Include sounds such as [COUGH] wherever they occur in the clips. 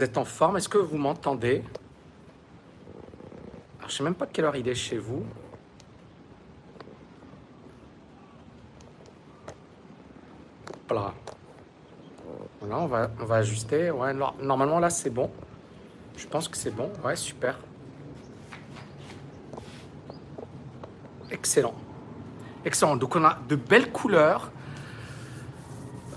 Vous êtes en forme Est-ce que vous m'entendez? Je ne sais même pas quelle heure il est chez vous. Voilà. Voilà, on va, on va ajuster. Ouais, normalement, là, c'est bon. Je pense que c'est bon. Ouais, super. Excellent. Excellent. Donc, on a de belles couleurs.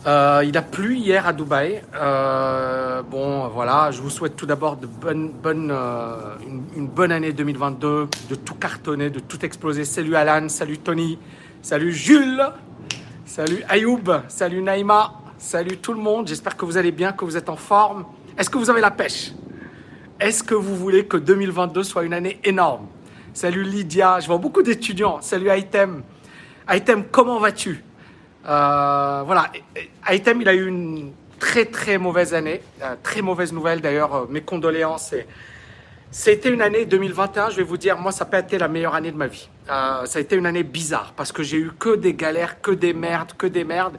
Euh, il a plu hier à Dubaï. Euh, bon, voilà, je vous souhaite tout d'abord euh, une, bonne année 2022, de tout cartonner, de tout exploser. Salut Alan, salut Tony, salut Jules, salut Ayoub, salut Naïma, salut tout le monde. J'espère que vous allez bien, que vous êtes en forme. Est-ce que vous avez la pêche? Est-ce que vous voulez que 2022 soit une année énorme? Salut Lydia, je vois beaucoup d'étudiants. Salut Item. Item, comment vas-tu? Voilà, Item, il a eu une très très mauvaise année, euh, très mauvaise nouvelle d'ailleurs, euh, mes condoléances. C'était une année 2021, je vais vous dire, moi ça n'a pas été la meilleure année de ma vie. ça a été une année bizarre parce que j'ai eu que des galères, que des merdes, que des merdes.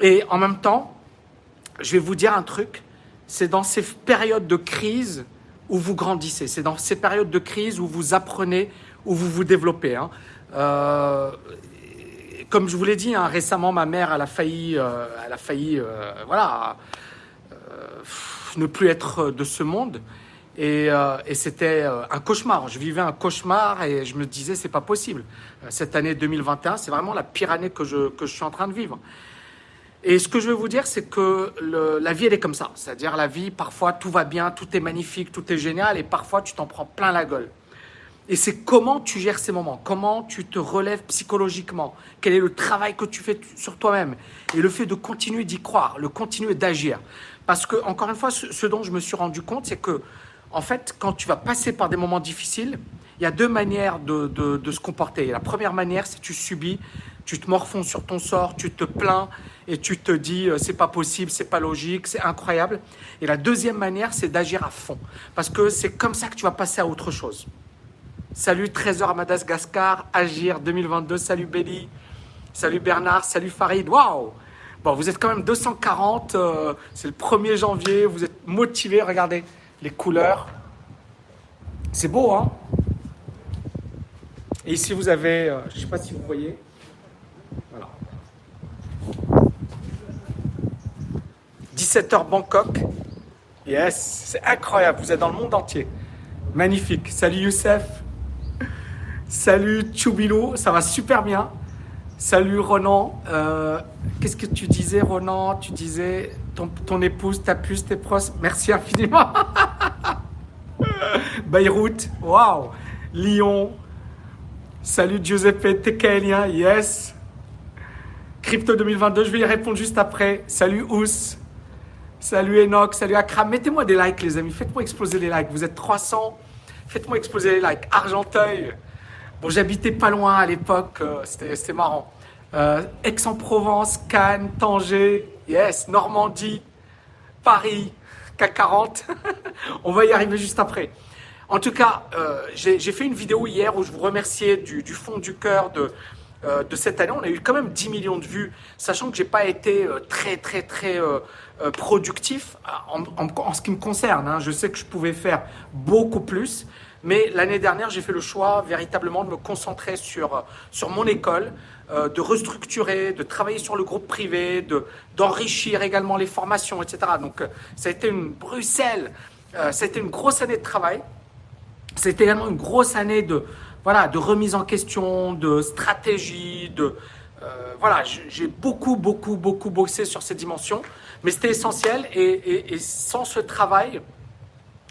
Et en même temps, je vais vous dire un truc, c'est dans ces périodes de crise où vous grandissez, c'est dans ces périodes de crise où vous apprenez, où vous vous développez. Hein. Euh, comme je vous l'ai dit, hein, récemment, ma mère, a failli, euh, a failli euh, voilà, euh, ne plus être de ce monde. Et, c'était un cauchemar. Je vivais un cauchemar et je me disais, c'est pas possible. Cette année 2021, c'est vraiment la pire année que je suis en train de vivre. Et ce que je veux vous dire, c'est que la vie, elle est comme ça. C'est-à-dire, la vie, parfois, tout va bien, tout est magnifique, tout est génial, et parfois, tu t'en prends plein la gueule. Et c'est comment tu gères ces moments, comment tu te relèves psychologiquement, quel est le travail que tu fais sur toi-même, et le fait de continuer d'y croire, le continuer d'agir. Parce que, encore une fois, ce, dont je me suis rendu compte, c'est que, en fait, quand tu vas passer par des moments difficiles, il y a deux manières de, se comporter. la première manière, c'est tu subis, tu te morfonds sur ton sort, tu te plains et tu te dis euh, c'est pas possible, c'est pas logique, c'est incroyable. Et la deuxième manière, c'est d'agir à fond. Parce que c'est comme ça que tu vas passer à autre chose. Salut Trésor à Madagascar, Agir 2022. Salut Belly. Salut Bernard. Salut Farid. Waouh! Bon, vous êtes quand même 240. Euh, c'est le 1er janvier. Vous êtes motivés. Regardez les couleurs. C'est beau, hein? Et ici, vous avez, euh, je ne sais pas si vous voyez. Voilà. 17h Bangkok. Yes, c'est incroyable. Vous êtes dans le monde entier. Magnifique. Salut Youssef. Salut Chubilo, ça va super bien. Salut Ronan. Euh, qu'est-ce que tu disais, Ronan? Tu disais ton, épouse, ta puce, tes proches. Merci infiniment. [LAUGHS] Beyrouth, waouh. Lyon. Salut Giuseppe Tekelien, yes. Crypto 2022, je vais y répondre juste après. Salut Ous. Salut Enoch, salut Akram. Mettez-moi des likes, les amis. Faites-moi exploser les likes. Vous êtes 300. Faites-moi exploser les likes. Argenteuil. Bon, j'habitais pas loin à l'époque, euh, c'était marrant. Euh, Aix-en-Provence, Cannes, Tanger, yes, Normandie, Paris, CAC 40. [LAUGHS] On va y arriver juste après. En tout cas, euh, j'ai fait une vidéo hier où je vous remerciais du, fond du cœur de, de cette année. On a eu quand même 10 millions de vues, sachant que j'ai pas été très très très productif en, ce qui me concerne. Hein. Je sais que je pouvais faire beaucoup plus, mais l'année dernière, j'ai fait le choix véritablement de me concentrer sur, sur mon école, euh, de restructurer, de travailler sur le groupe privé, de, d'enrichir également les formations, etc. Donc, euh, ça a été une Bruxelles, euh, été une grosse année de travail. C'était également une grosse année de, voilà, de remise en question, de stratégie, de, voilà, j'ai beaucoup, beaucoup, beaucoup bossé sur ces dimensions, mais c'était essentiel et, sans ce travail,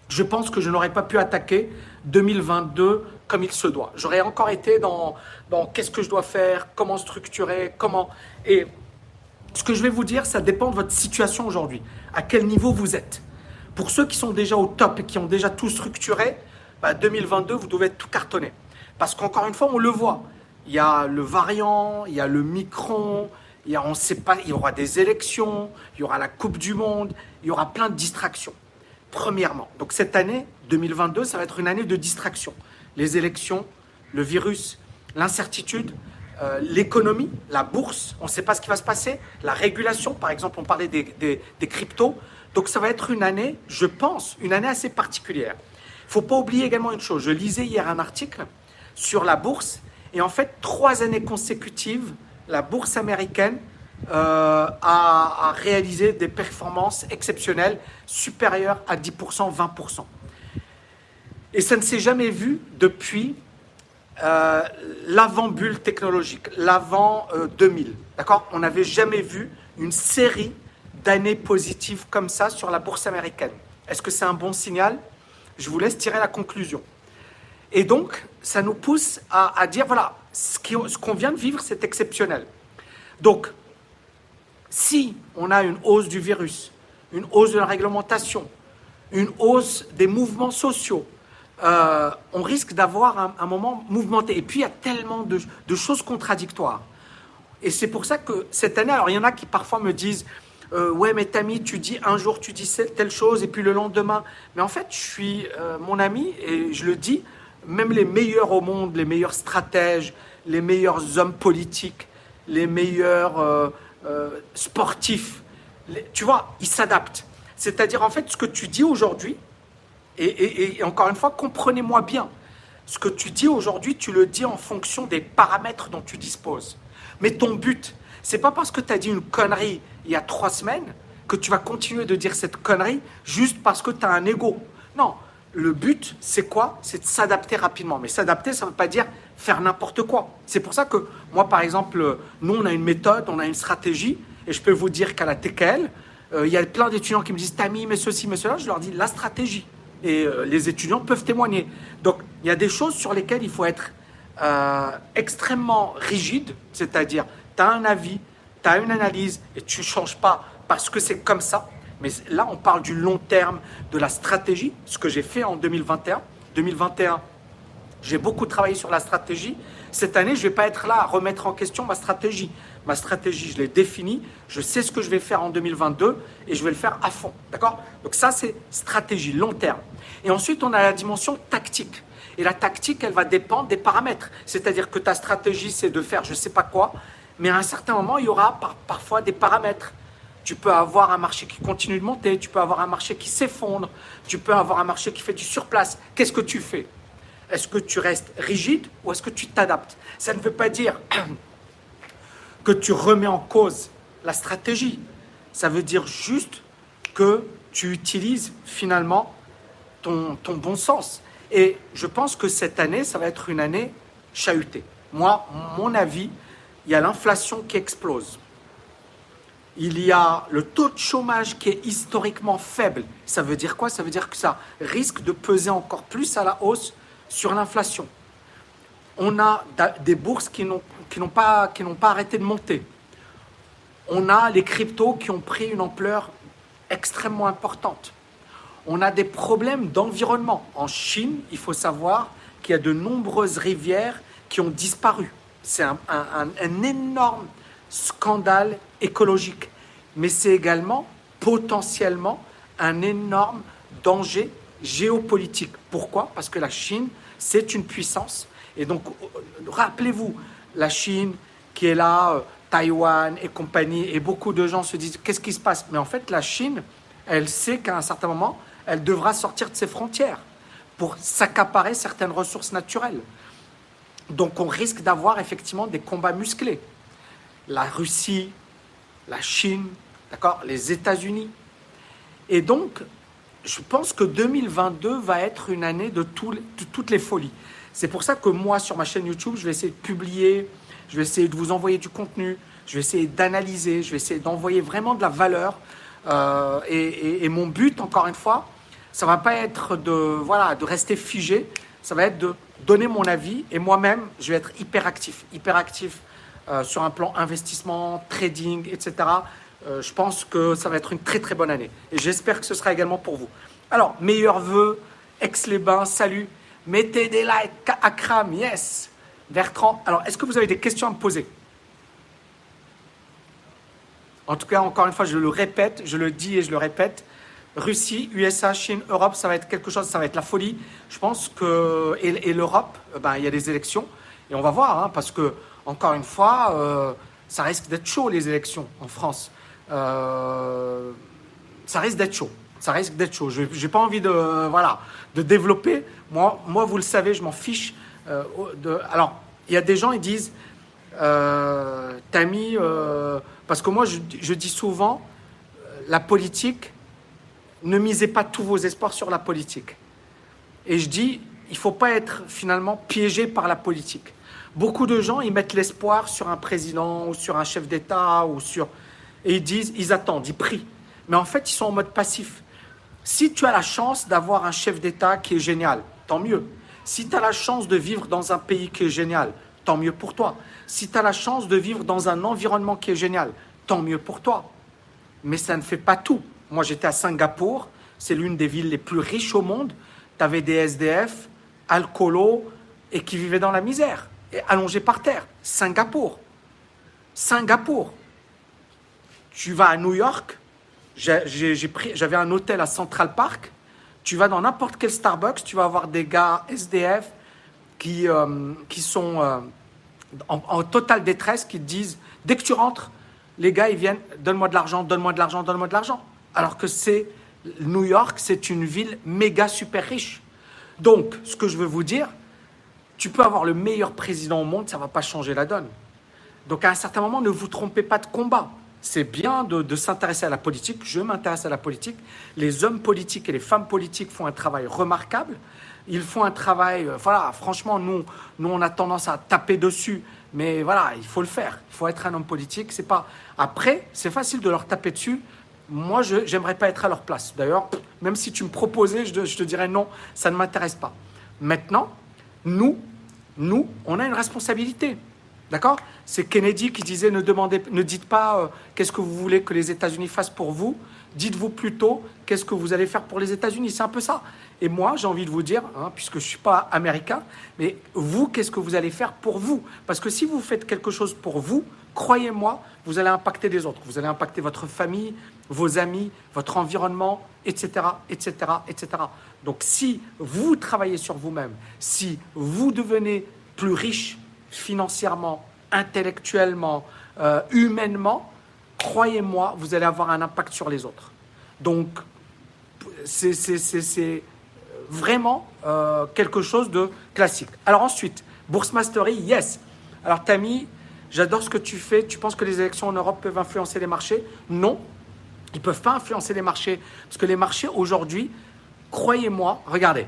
je pense que je n'aurais pas pu attaquer 2022 comme il se doit. J'aurais encore été dans, dans qu'est-ce que je dois faire, comment structurer, comment... Et ce que je vais vous dire, ça dépend de votre situation aujourd'hui, à quel niveau vous êtes. Pour ceux qui sont déjà au top et qui ont déjà tout structuré, 2022, bah, vous devez tout cartonner. Parce qu'encore une fois, on le voit. Il y a le variant, il y a le micron, sait pas, il y aura des élections, il y aura la Coupe du Monde, il y aura plein de distractions premièrement. Donc cette année 2022, ça va être une année de distraction. Les élections, le virus, l'incertitude, euh, l'économie, la bourse, on ne sait pas ce qui va se passer, la régulation, par exemple, on parlait des, des, cryptos, Donc ça va être une année, je pense, une année assez particulière. Il faut pas oublier également une chose. Je lisais hier un article sur la bourse et en fait, trois années consécutives, la bourse américaine euh, a, réalisé des performances exceptionnelles supérieures à 10%, 20%. Et ça ne s'est jamais vu depuis euh, l'avant-bulle technologique, l'avant euh, 2000. D'accord? On n'avait jamais vu une série d'années positives comme ça sur la bourse américaine. Est-ce que c'est un bon signal? Je vous laisse tirer la conclusion. Et donc, ça nous pousse à dire, voilà, ce qu'on vient de vivre, c'est exceptionnel. Donc, si on a une hausse du virus, une hausse de la réglementation, une hausse des mouvements sociaux, euh, on risque d'avoir un, moment mouvementé. Et puis, il y a tellement de, de choses contradictoires. Et c'est pour ça que cette année, alors il y en a qui parfois me disent, euh, ouais, mais Tammy, tu dis un jour, tu dis telle chose, et puis le lendemain. Mais en fait, je suis euh, mon ami, et je le dis, même les meilleurs au monde, les meilleurs stratèges, les meilleurs hommes politiques, les meilleurs euh, euh, sportifs, tu vois, ils s'adaptent. C'est-à-dire, en fait, ce que tu dis aujourd'hui, et, encore une fois, comprenez-moi bien, ce que tu dis aujourd'hui, tu le dis en fonction des paramètres dont tu disposes. Mais ton but, c'est pas parce que tu as dit une connerie il y a trois semaines que tu vas continuer de dire cette connerie juste parce que tu as un ego. Non, le but, c'est quoi? C'est de s'adapter rapidement. Mais s'adapter, ça ne veut pas dire faire n'importe quoi. C'est pour ça que moi, par exemple, nous, on a une méthode, on a une stratégie, et je peux vous dire qu'à la TKL, euh, il y a plein d'étudiants qui me disent Tami, mais ceci, mais cela. Je leur dis la stratégie. Et euh, les étudiants peuvent témoigner. Donc, il y a des choses sur lesquelles il faut être euh, extrêmement rigide, c'est-à-dire, tu as un avis, tu as une analyse, et tu ne changes pas parce que c'est comme ça. Mais là, on parle du long terme, de la stratégie, ce que j'ai fait en 2021. 2021, j'ai beaucoup travaillé sur la stratégie. Cette année, je ne vais pas être là à remettre en question ma stratégie. Ma stratégie, je l'ai définie. Je sais ce que je vais faire en 2022 et je vais le faire à fond. D'accord? Donc ça, c'est stratégie, long terme. Et ensuite, on a la dimension tactique. Et la tactique, elle va dépendre des paramètres. C'est-à-dire que ta stratégie, c'est de faire je ne sais pas quoi, mais à un certain moment, il y aura par, parfois des paramètres. Tu peux avoir un marché qui continue de monter, tu peux avoir un marché qui s'effondre, tu peux avoir un marché qui fait du surplace. Qu'est-ce que tu fais? Est-ce que tu restes rigide ou est-ce que tu t'adaptes? Ça ne veut pas dire [COUGHS] que tu remets en cause la stratégie. Ça veut dire juste que tu utilises finalement ton, bon sens. Et je pense que cette année, ça va être une année chahutée. Moi, mon avis, il y a l'inflation qui explose. Il y a le taux de chômage qui est historiquement faible. Ça veut dire quoi? Ça veut dire que ça risque de peser encore plus à la hausse sur l'inflation. On a des bourses qui n'ont pas, arrêté de monter. On a les cryptos qui ont pris une ampleur extrêmement importante. On a des problèmes d'environnement. En Chine, il faut savoir qu'il y a de nombreuses rivières qui ont disparu. C'est un, énorme scandale écologique, mais c'est également potentiellement un énorme danger géopolitique. Pourquoi? Parce que la Chine, c'est une puissance. Et donc, rappelez-vous, la Chine qui est là, euh, Taïwan et compagnie, et beaucoup de gens se disent, qu'est-ce qui se passe? Mais en fait, la Chine, elle sait qu'à un certain moment, elle devra sortir de ses frontières pour s'accaparer certaines ressources naturelles. Donc on risque d'avoir effectivement des combats musclés. La Russie, la Chine, d'accord, les États-Unis. Et donc, je pense que 2022 va être une année de, tout, de toutes les folies. C'est pour ça que moi, sur ma chaîne YouTube, je vais essayer de publier, je vais essayer de vous envoyer du contenu, je vais essayer d'analyser, je vais essayer d'envoyer vraiment de la valeur. Euh, et, et, mon but, encore une fois, ça va pas être de, voilà, de rester figé, ça va être de donner mon avis et moi-même, je vais être hyper actif, hyper actif euh, sur un plan investissement, trading, etc. Euh, je pense que ça va être une très très bonne année et j'espère que ce sera également pour vous. Alors, meilleurs vœux, Aix-les-Bains, salut, mettez des likes, Akram, yes, Bertrand. Alors, est-ce que vous avez des questions à me poser? En tout cas, encore une fois, je le répète, je le dis et je le répète, Russie, USA, Chine, Europe, ça va être quelque chose, ça va être la folie. Je pense que et, l'Europe, ben il y a des élections et on va voir, hein, parce que encore une fois, euh, ça risque d'être chaud les élections en France. Euh, Ça risque d'être chaud. Ça risque d'être chaud. Je n'ai pas envie de, voilà, de développer. Moi, vous le savez, je m'en fiche. Euh. Alors, il y a des gens, ils disent, t'as mis... Parce que moi, je dis souvent, la politique, ne misez pas tous vos espoirs sur la politique. Et je dis, il ne faut pas être finalement piégé par la politique. Beaucoup de gens, ils mettent l'espoir sur un président ou sur un chef d'État ou sur... Et ils disent, ils attendent, ils prient. Mais en fait, ils sont en mode passif. Si tu as la chance d'avoir un chef d'État qui est génial, tant mieux. Si tu as la chance de vivre dans un pays qui est génial, tant mieux pour toi. Si tu as la chance de vivre dans un environnement qui est génial, tant mieux pour toi. Mais ça ne fait pas tout. Moi, j'étais à Singapour, c'est l'une des villes les plus riches au monde. Tu avais des SDF, alcoolos, et qui vivaient dans la misère, et allongés par terre. Singapour. Singapour. Tu vas à New York, j'avais un hôtel à Central Park. Tu vas dans n'importe quel Starbucks, tu vas avoir des gars SDF qui, euh, qui sont euh, en, en, totale détresse, qui te disent dès que tu rentres, les gars ils viennent, donne-moi de l'argent, donne-moi de l'argent, donne-moi de l'argent. Alors que c'est New York, c'est une ville méga super riche. Donc, ce que je veux vous dire, tu peux avoir le meilleur président au monde, ça ne va pas changer la donne. Donc, à un certain moment, ne vous trompez pas de combat. C'est bien de, s'intéresser à la politique. Je m'intéresse à la politique. Les hommes politiques et les femmes politiques font un travail remarquable. Ils font un travail, euh, voilà, franchement, nous, nous, on a tendance à taper dessus. Mais voilà, il faut le faire. Il faut être un homme politique. C'est pas. Après, c'est facile de leur taper dessus moi, je n'aimerais pas être à leur place. D'ailleurs, même si tu me proposais, je, te dirais non, ça ne m'intéresse pas. Maintenant, nous, nous, on a une responsabilité. D'accord? C'est Kennedy qui disait ne, demandez, ne dites pas euh, qu'est-ce que vous voulez que les États-Unis fassent pour vous, dites-vous plutôt qu'est-ce que vous allez faire pour les États-Unis. C'est un peu ça. Et moi, j'ai envie de vous dire, hein, puisque je ne suis pas américain, mais vous, qu'est-ce que vous allez faire pour vous? Parce que si vous faites quelque chose pour vous, croyez-moi, vous allez impacter des autres. Vous allez impacter votre famille, vos amis, votre environnement, etc., etc., etc. Donc si vous travaillez sur vous-même, si vous devenez plus riche financièrement, intellectuellement, euh, humainement, croyez-moi, vous allez avoir un impact sur les autres. Donc c'est vraiment euh, quelque chose de classique. Alors ensuite, Bourse Mastery, yes. Alors Tammy, j'adore ce que tu fais. Tu penses que les élections en Europe peuvent influencer les marchés? Non, ils ne peuvent pas influencer les marchés. Parce que les marchés, aujourd'hui, croyez-moi, regardez,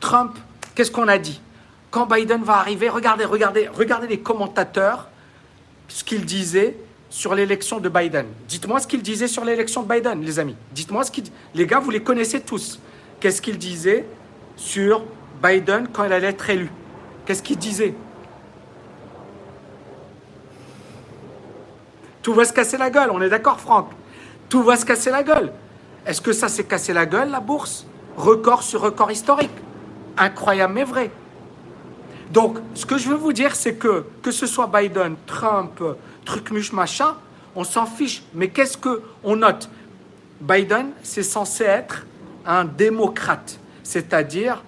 Trump, qu'est-ce qu'on a dit? Quand Biden va arriver, regardez, regardez, regardez les commentateurs, ce qu'ils disaient sur l'élection de Biden. Dites-moi ce qu'ils disaient sur l'élection de Biden, les amis. Dites-moi ce qu'ils... Les gars, vous les connaissez tous. Qu'est-ce qu'ils disaient sur Biden quand il allait être élu? Qu'est-ce qu'ils disaient Tout va se casser la gueule, on est d'accord, Franck? Tout va se casser la gueule. Est-ce que ça s'est cassé la gueule, la bourse? Record sur record historique. Incroyable mais vrai. Donc, ce que je veux vous dire, c'est que, que ce soit Biden, Trump, truc machin, on s'en fiche. Mais qu'est-ce qu'on note? Biden, c'est censé être un démocrate, c'est-à-dire,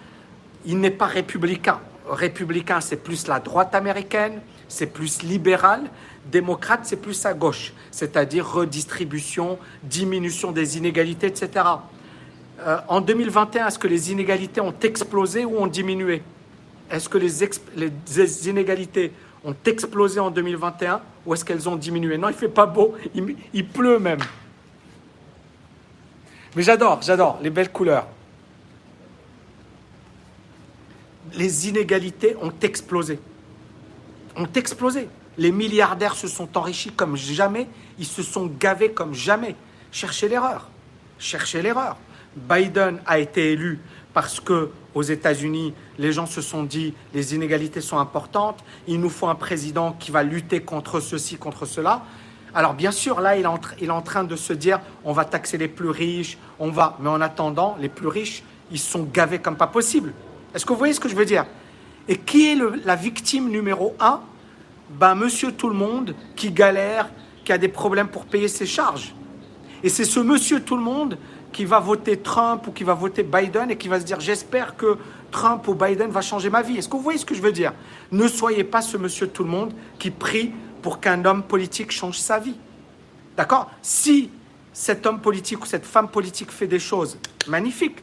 il n'est pas républicain. Républicain, c'est plus la droite américaine, c'est plus libéral, Démocrate, c'est plus à gauche, c'est-à-dire redistribution, diminution des inégalités, etc. Euh, en 2021, est-ce que les inégalités ont explosé ou ont diminué? Est-ce que les, inégalités ont explosé en 2021 ou est-ce qu'elles ont diminué? Non, il fait pas beau, il, il pleut même. Mais j'adore, j'adore les belles couleurs. Les inégalités ont explosé. Ont explosé. Les milliardaires se sont enrichis comme jamais, ils se sont gavés comme jamais. Cherchez l'erreur. Cherchez l'erreur. Biden a été élu parce que aux États-Unis, les gens se sont dit les inégalités sont importantes, il nous faut un président qui va lutter contre ceci, contre cela. Alors bien sûr, là, il est, en, il est en train de se dire on va taxer les plus riches, on va. Mais en attendant, les plus riches, ils sont gavés comme pas possible. Est-ce que vous voyez ce que je veux dire? Et qui est la victime numéro un? Ben, monsieur tout le monde qui galère, qui a des problèmes pour payer ses charges. Et c'est ce monsieur tout le monde qui va voter Trump ou qui va voter Biden et qui va se dire j'espère que Trump ou Biden va changer ma vie. Est-ce que vous voyez ce que je veux dire? Ne soyez pas ce monsieur tout le monde qui prie pour qu'un homme politique change sa vie. D'accord? Si cet homme politique ou cette femme politique fait des choses magnifiques,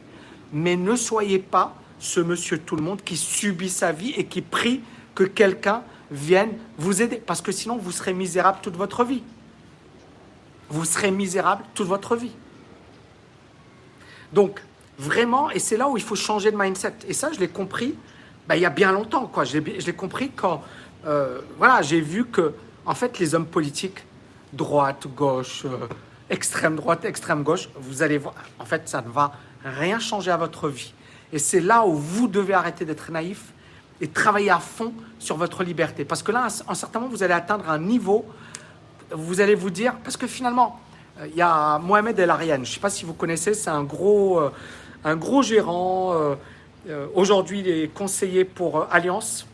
mais ne soyez pas ce monsieur tout le monde qui subit sa vie et qui prie que quelqu'un vienne vous aider, parce que sinon vous serez misérable toute votre vie. Vous serez misérable toute votre vie. Donc, vraiment, et c'est là où il faut changer de mindset. Et ça, je l'ai compris ben, il y a bien longtemps. Quoi. Je l'ai compris quand euh, voilà, j'ai vu que, en fait, les hommes politiques, droite, gauche, euh, extrême droite, extrême gauche, vous allez voir, en fait, ça ne va rien changer à votre vie. Et c'est là où vous devez arrêter d'être naïf et travailler à fond sur votre liberté. Parce que là, en certain moment, vous allez atteindre un niveau, vous allez vous dire, parce que finalement, euh, il y a Mohamed El Ariane, je ne sais pas si vous connaissez, c'est un gros, un gros gérant. Aujourd'hui, il est conseiller pour Alliance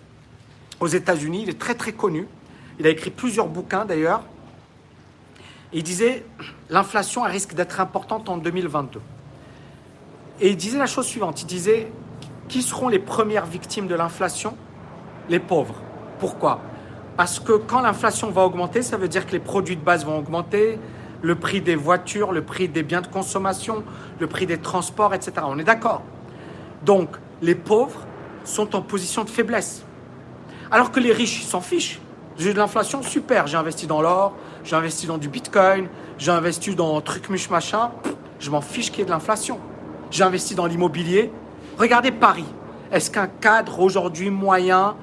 aux États-Unis. Il est très très connu. Il a écrit plusieurs bouquins d'ailleurs. Il disait l'inflation risque d'être importante en 2022. Et il disait la chose suivante. Il disait qui seront les premières victimes de l'inflation? Les pauvres. Pourquoi? Parce que quand l'inflation va augmenter, ça veut dire que les produits de base vont augmenter, le prix des voitures, le prix des biens de consommation, le prix des transports, etc. On est d'accord? Donc, les pauvres sont en position de faiblesse. Alors que les riches s'en fichent. J'ai de l'inflation, super. J'ai investi dans l'or, j'ai investi dans du bitcoin, j'ai investi dans truc muche machin. je m'en fiche qu'il y ait de l'inflation. J'ai investi dans l'immobilier. Regardez Paris. Est-ce qu'un cadre aujourd'hui moyen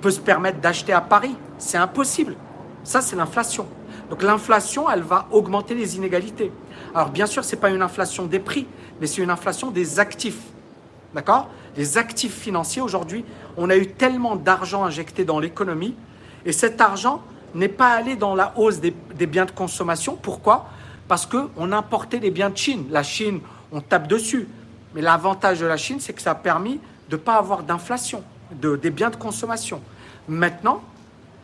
peut se permettre d'acheter à Paris? C'est impossible. Ça, c'est l'inflation. Donc l'inflation, elle va augmenter les inégalités. Alors bien sûr, ce n'est pas une inflation des prix, mais c'est une inflation des actifs. D'accord? Les actifs financiers, aujourd'hui, on a eu tellement d'argent injecté dans l'économie et cet argent n'est pas allé dans la hausse des, biens de consommation. Pourquoi? Parce qu'on importait des biens de Chine. La Chine, on tape dessus. Mais l'avantage de la Chine, c'est que ça a permis de ne pas avoir d'inflation de, des biens de consommation. Maintenant,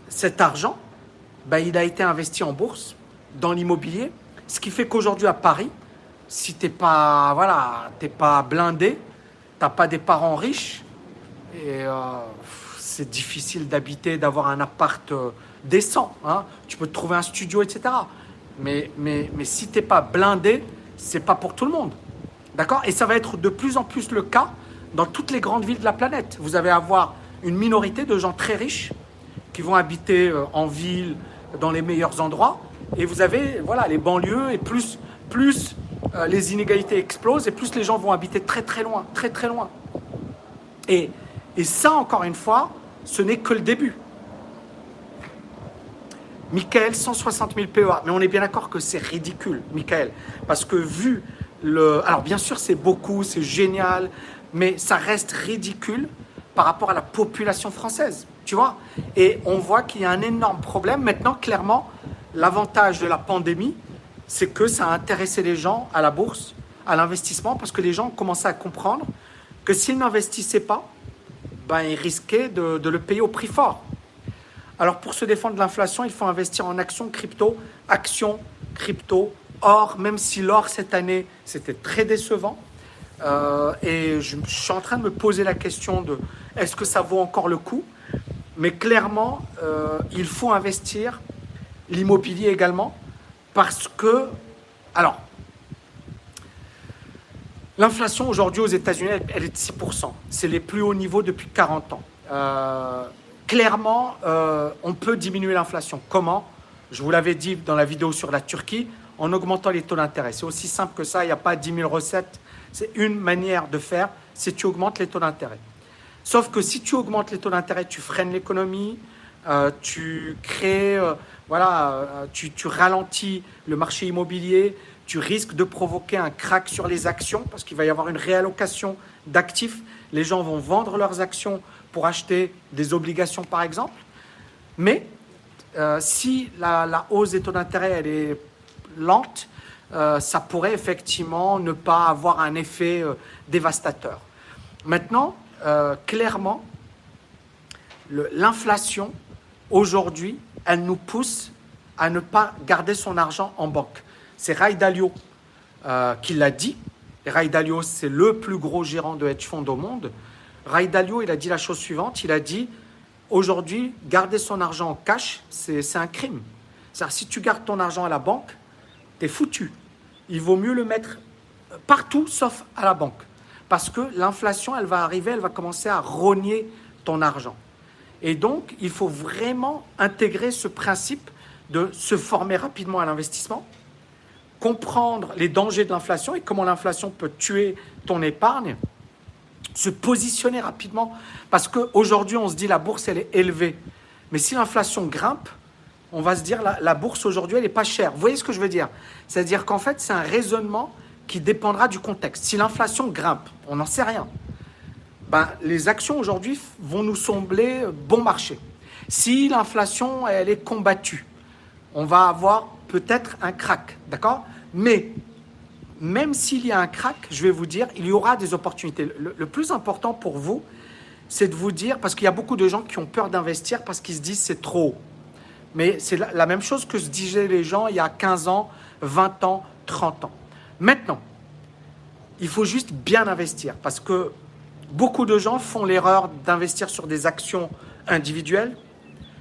cet argent, ben, il a été investi en bourse, dans l'immobilier, ce qui fait qu'aujourd'hui à Paris, si tu n'es pas, voilà, pas blindé, tu n'as pas des parents riches, et euh, c'est difficile d'habiter, d'avoir un appart euh, décent. Hein. Tu peux trouver un studio, etc. Mais, mais, mais si tu n'es pas blindé, c'est pas pour tout le monde. D'accord? Et ça va être de plus en plus le cas dans toutes les grandes villes de la planète. Vous allez avoir une minorité de gens très riches qui vont habiter euh, en ville, dans les meilleurs endroits. Et vous avez voilà, les banlieues, et plus, plus les inégalités explosent, et plus les gens vont habiter très très loin, très très loin. Et et ça, encore une fois, ce n'est que le début. Michael, 160 000 PEA. Mais on est bien d'accord que c'est ridicule, Michael. Parce que vu Alors bien sûr, c'est beaucoup, c'est génial, mais ça reste ridicule par rapport à la population française. Tu vois? Et on voit qu'il y a un énorme problème. Maintenant, clairement, l'avantage de la pandémie, c'est que ça a intéressé les gens à la bourse, à l'investissement, parce que les gens commençaient à comprendre que s'ils n'investissaient pas, ben, il risquait de, le payer au prix fort. Alors pour se défendre de l'inflation, il faut investir en actions crypto, actions crypto, or, même si l'or cette année, c'était très décevant. Euh, et je, suis en train de me poser la question de est-ce que ça vaut encore le coup? Mais clairement, euh, il faut investir l'immobilier également parce que, alors, L'inflation aujourd'hui aux États-Unis, elle, est de 6%. C'est les plus hauts niveaux depuis 40 ans. Euh, clairement, on peut diminuer l'inflation. Comment? Je vous l'avais dit dans la vidéo sur la Turquie, en augmentant les taux d'intérêt. C'est aussi simple que ça, il n'y a pas 10 000 recettes. C'est une manière de faire, c'est tu augmentes les taux d'intérêt. Sauf que si tu augmentes les taux d'intérêt, tu freines l'économie, euh, tu crées, voilà, tu, tu ralentis le marché immobilier, tu risques de provoquer un crack sur les actions parce qu'il va y avoir une réallocation d'actifs. Les gens vont vendre leurs actions pour acheter des obligations, par exemple. Mais euh, si la, hausse des taux d'intérêt elle est lente, euh, ça pourrait effectivement ne pas avoir un effet euh, dévastateur. Maintenant, clairement, l'inflation, aujourd'hui, elle nous pousse à ne pas garder son argent en banque. C'est Ray Dalio euh, qui l'a dit. Ray Dalio, c'est le plus gros gérant de hedge fund au monde. Ray Dalio, il a dit la chose suivante. Il a dit aujourd'hui, garder son argent en cash, c'est un crime. C'est-à-dire, si tu gardes ton argent à la banque, foutu. il vaut mieux le mettre partout sauf à la banque. Parce que l'inflation, elle va arriver, elle va commencer à rogner ton argent. Et donc, il faut vraiment intégrer ce principe de se former rapidement à l'investissement, comprendre les dangers de l'inflation et comment l'inflation peut tuer ton épargne, se positionner rapidement. Parce qu'aujourd'hui, on se dit la bourse, elle est élevée. Mais si l'inflation grimpe, on va se dire la, la bourse aujourd'hui, elle n'est pas chère. Vous voyez ce que je veux dire? C'est-à-dire qu'en fait, c'est un raisonnement qui dépendra du contexte. Si l'inflation grimpe, on n'en sait rien. Ben, les actions aujourd'hui vont nous sembler bon marché. Si l'inflation, elle est combattue, on va avoir peut-être un crack, d'accord? Mais même s'il y a un crack, je vais vous dire, il y aura des opportunités. Le, plus important pour vous, c'est de vous dire, parce qu'il y a beaucoup de gens qui ont peur d'investir parce qu'ils se disent c'est trop. Mais c'est la, même chose que se disaient les gens il y a 15 ans, 20 ans, 30 ans. Maintenant, il faut juste bien investir parce que beaucoup de gens font l'erreur d'investir sur des actions individuelles,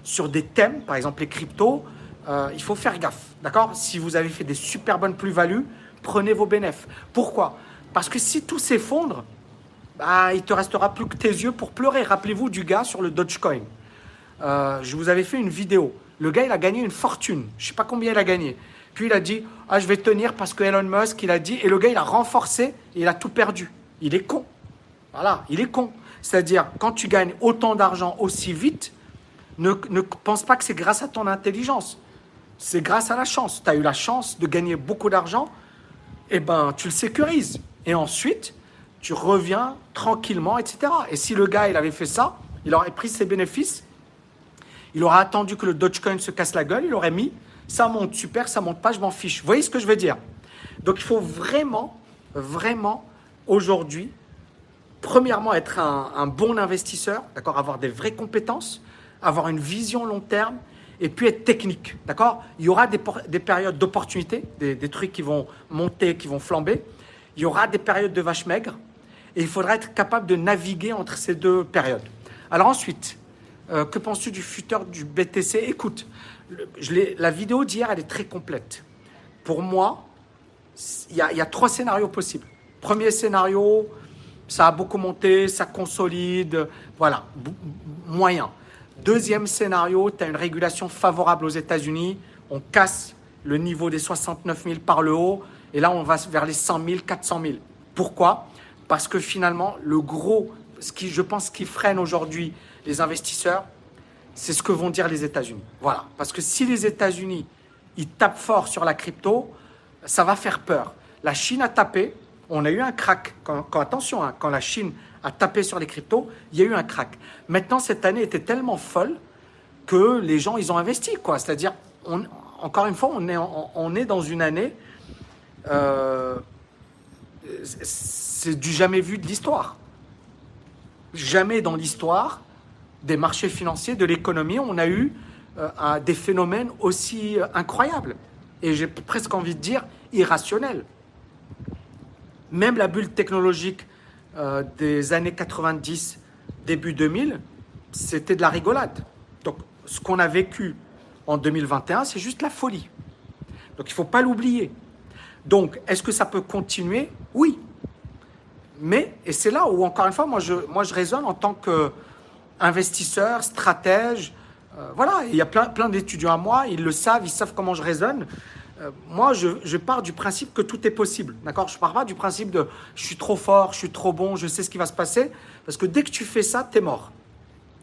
sur des thèmes, par exemple les cryptos. Euh, il faut faire gaffe, d'accord? Si vous avez fait des super bonnes plus-values, prenez vos bénéfices. Pourquoi? Parce que si tout s'effondre, bah, il te restera plus que tes yeux pour pleurer. Rappelez-vous du gars sur le Dogecoin. Euh, je vous avais fait une vidéo. Le gars, il a gagné une fortune. Je ne sais pas combien il a gagné. Puis il a dit Ah, je vais tenir parce que Elon Musk, il a dit. Et le gars, il a renforcé et il a tout perdu. Il est con. Voilà, il est con. C'est-à-dire, quand tu gagnes autant d'argent aussi vite, ne, ne pense pas que c'est grâce à ton intelligence c'est grâce à la chance. Tu as eu la chance de gagner beaucoup d'argent, eh ben tu le sécurises. Et ensuite, tu reviens tranquillement, etc. Et si le gars, il avait fait ça, il aurait pris ses bénéfices, il aurait attendu que le Dogecoin se casse la gueule, il aurait mis, ça monte super, ça monte pas, je m'en fiche. Vous voyez ce que je veux dire? Donc il faut vraiment, vraiment, aujourd'hui, premièrement, être un, bon investisseur, d'accord, avoir des vraies compétences, avoir une vision long terme, et puis être technique. D'accord? Il y aura des, périodes d'opportunité, des, trucs qui vont monter, qui vont flamber. Il y aura des périodes de vache maigre. Et il faudra être capable de naviguer entre ces deux périodes. Alors ensuite, euh, que penses-tu du futur du BTC Écoute, la vidéo d'hier, elle est très complète. Pour moi, il y, a trois scénarios possibles. Premier scénario, ça a beaucoup monté, ça consolide, voilà, moyen. Deuxième scénario, tu as une régulation favorable aux États-Unis. On casse le niveau des 69 000 par le haut. Et là, on va vers les 100 000, 400 000. Pourquoi? Parce que finalement, le gros, ce qui, je pense, qui freine aujourd'hui les investisseurs, c'est ce que vont dire les États-Unis. Voilà. Parce que si les États-Unis, ils tapent fort sur la crypto, ça va faire peur. La Chine a tapé. On a eu un crack. Quand, attention, hein, quand la Chine à taper sur les cryptos, il y a eu un crack. Maintenant, cette année était tellement folle que les gens, ils ont investi, quoi. C'est-à-dire, encore une fois, on est, on, est dans une année, euh, c'est du jamais vu de l'histoire. Jamais dans l'histoire des marchés financiers, de l'économie, on a eu euh, des phénomènes aussi euh, incroyables. Et j'ai presque envie de dire irrationnels. Même la bulle technologique euh, des années 90, début 2000, c'était de la rigolade. Donc, ce qu'on a vécu en 2021, c'est juste la folie. Donc, il ne faut pas l'oublier. Donc, est-ce que ça peut continuer? Oui. Mais, et c'est là où, encore une fois, moi je, moi, je raisonne en tant qu'investisseur, stratège. Euh, voilà, il y a plein, plein d'étudiants à moi, ils le savent, ils savent comment je raisonne. Euh, moi, je, pars du principe que tout est possible. D'accord? Je pars pas du principe de je suis trop fort, je suis trop bon, je sais ce qui va se passer. Parce que dès que tu fais ça, tu es mort.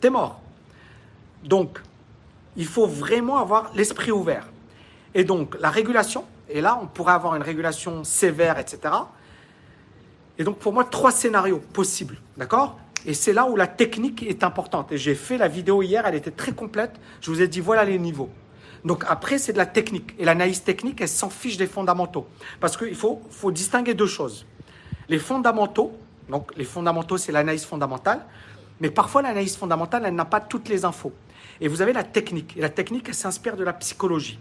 Tu es mort. Donc, il faut vraiment avoir l'esprit ouvert. Et donc, la régulation, et là, on pourrait avoir une régulation sévère, etc. Et donc, pour moi, trois scénarios possibles. D'accord? Et c'est là où la technique est importante. Et j'ai fait la vidéo hier, elle était très complète. Je vous ai dit, voilà les niveaux. Donc après, c'est de la technique. Et l'analyse technique, elle s'en fiche des fondamentaux. Parce qu'il faut, faut distinguer deux choses. Les fondamentaux, donc les fondamentaux, c'est l'analyse fondamentale. Mais parfois, l'analyse fondamentale, elle n'a pas toutes les infos. Et vous avez la technique. Et la technique, elle s'inspire de la psychologie.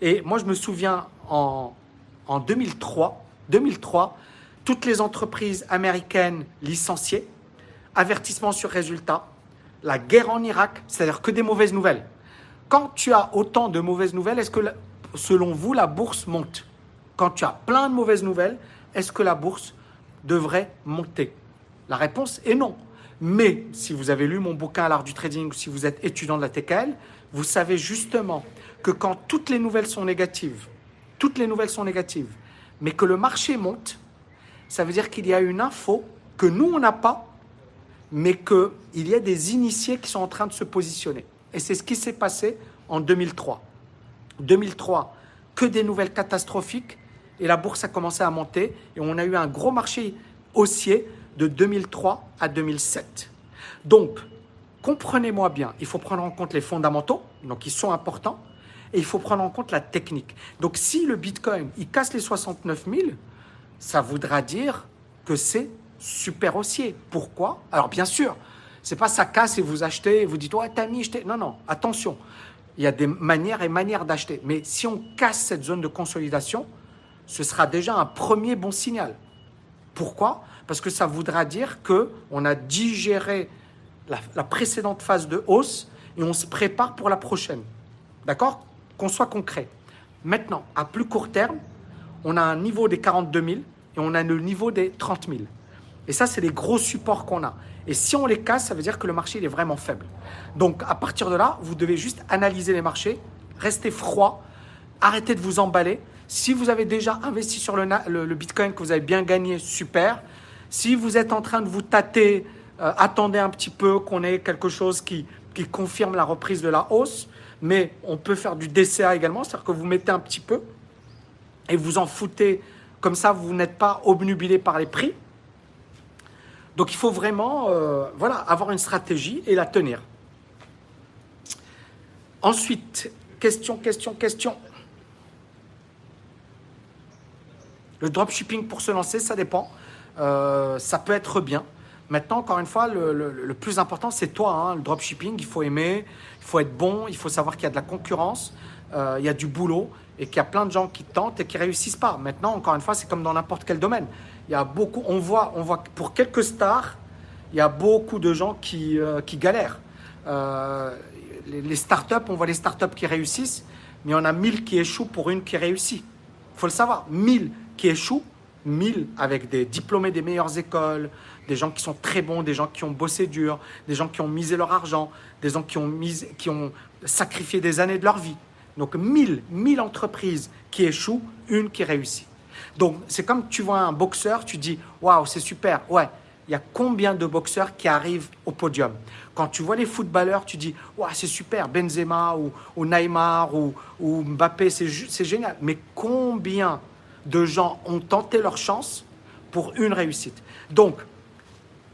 Et moi, je me souviens en, en 2003, 2003, toutes les entreprises américaines licenciées, avertissement sur résultat, la guerre en Irak, c'est-à-dire que des mauvaises nouvelles. Quand tu as autant de mauvaises nouvelles, est-ce que, selon vous, la bourse monte? Quand tu as plein de mauvaises nouvelles, est-ce que la bourse devrait monter? La réponse est non. Mais si vous avez lu mon bouquin à l'art du trading, si vous êtes étudiant de la TKL, vous savez justement que quand toutes les nouvelles sont négatives, toutes les nouvelles sont négatives, mais que le marché monte, ça veut dire qu'il y a une info que nous, on n'a pas, mais qu'il y a des initiés qui sont en train de se positionner. Et c'est ce qui s'est passé en 2003. 2003, que des nouvelles catastrophiques, et la bourse a commencé à monter, et on a eu un gros marché haussier de 2003 à 2007. Donc, comprenez-moi bien, il faut prendre en compte les fondamentaux, donc ils sont importants, et il faut prendre en compte la technique. Donc, si le Bitcoin, il casse les 69 000, ça voudra dire que c'est super haussier. Pourquoi? Alors, bien sûr, c'est pas ça casse et vous achetez, et vous dites, ouais, t'as mis. Non, non, attention. Il y a des manières et manières d'acheter. Mais si on casse cette zone de consolidation, ce sera déjà un premier bon signal. Pourquoi? Parce que ça voudra dire que on a digéré la, précédente phase de hausse et on se prépare pour la prochaine. D'accord? Qu'on soit concret. Maintenant, à plus court terme, on a un niveau des 42 000 et on a le niveau des 30 000. Et ça, c'est les gros supports qu'on a. Et si on les casse, ça veut dire que le marché il est vraiment faible. Donc à partir de là, vous devez juste analyser les marchés, rester froid, arrêter de vous emballer. Si vous avez déjà investi sur le, Bitcoin, que vous avez bien gagné, super. Si vous êtes en train de vous tâter, euh, attendez un petit peu qu'on ait quelque chose qui, qui confirme la reprise de la hausse. Mais on peut faire du DCA également, c'est-à-dire que vous mettez un petit peu et vous en foutez. Comme ça, vous n'êtes pas obnubilé par les prix. Donc il faut vraiment euh, voilà, avoir une stratégie et la tenir. Ensuite, question, question, question. Le dropshipping pour se lancer, ça dépend. Euh, ça peut être bien. Maintenant, encore une fois, le, plus important, c'est toi. Hein. le dropshipping, il faut aimer, il faut être bon, il faut savoir qu'il y a de la concurrence, euh, il y a du boulot et qu'il y a plein de gens qui tentent et qui réussissent pas. Maintenant, encore une fois, c'est comme dans n'importe quel domaine. Il y a beaucoup, on voit, on voit pour quelques stars, il y a beaucoup de gens qui, euh, qui galèrent. Euh, les, startups, on voit les startups qui réussissent, mais en a mille qui échouent pour une qui réussit. Il faut le savoir, mille qui échouent, mille avec des diplômés des meilleures écoles, des gens qui sont très bons, des gens qui ont bossé dur, des gens qui ont misé leur argent, des gens qui ont, qui ont sacrifié des années de leur vie. Donc mille, mille entreprises qui échouent, une qui réussit. Donc, c'est comme tu vois un boxeur, tu dis Waouh, c'est super. Ouais, il y a combien de boxeurs qui arrivent au podium? Quand tu vois les footballeurs, tu dis Waouh, c'est super, Benzema ou, Neymar ou, ou Mbappé, c'est génial. Mais combien de gens ont tenté leur chance pour une réussite? Donc,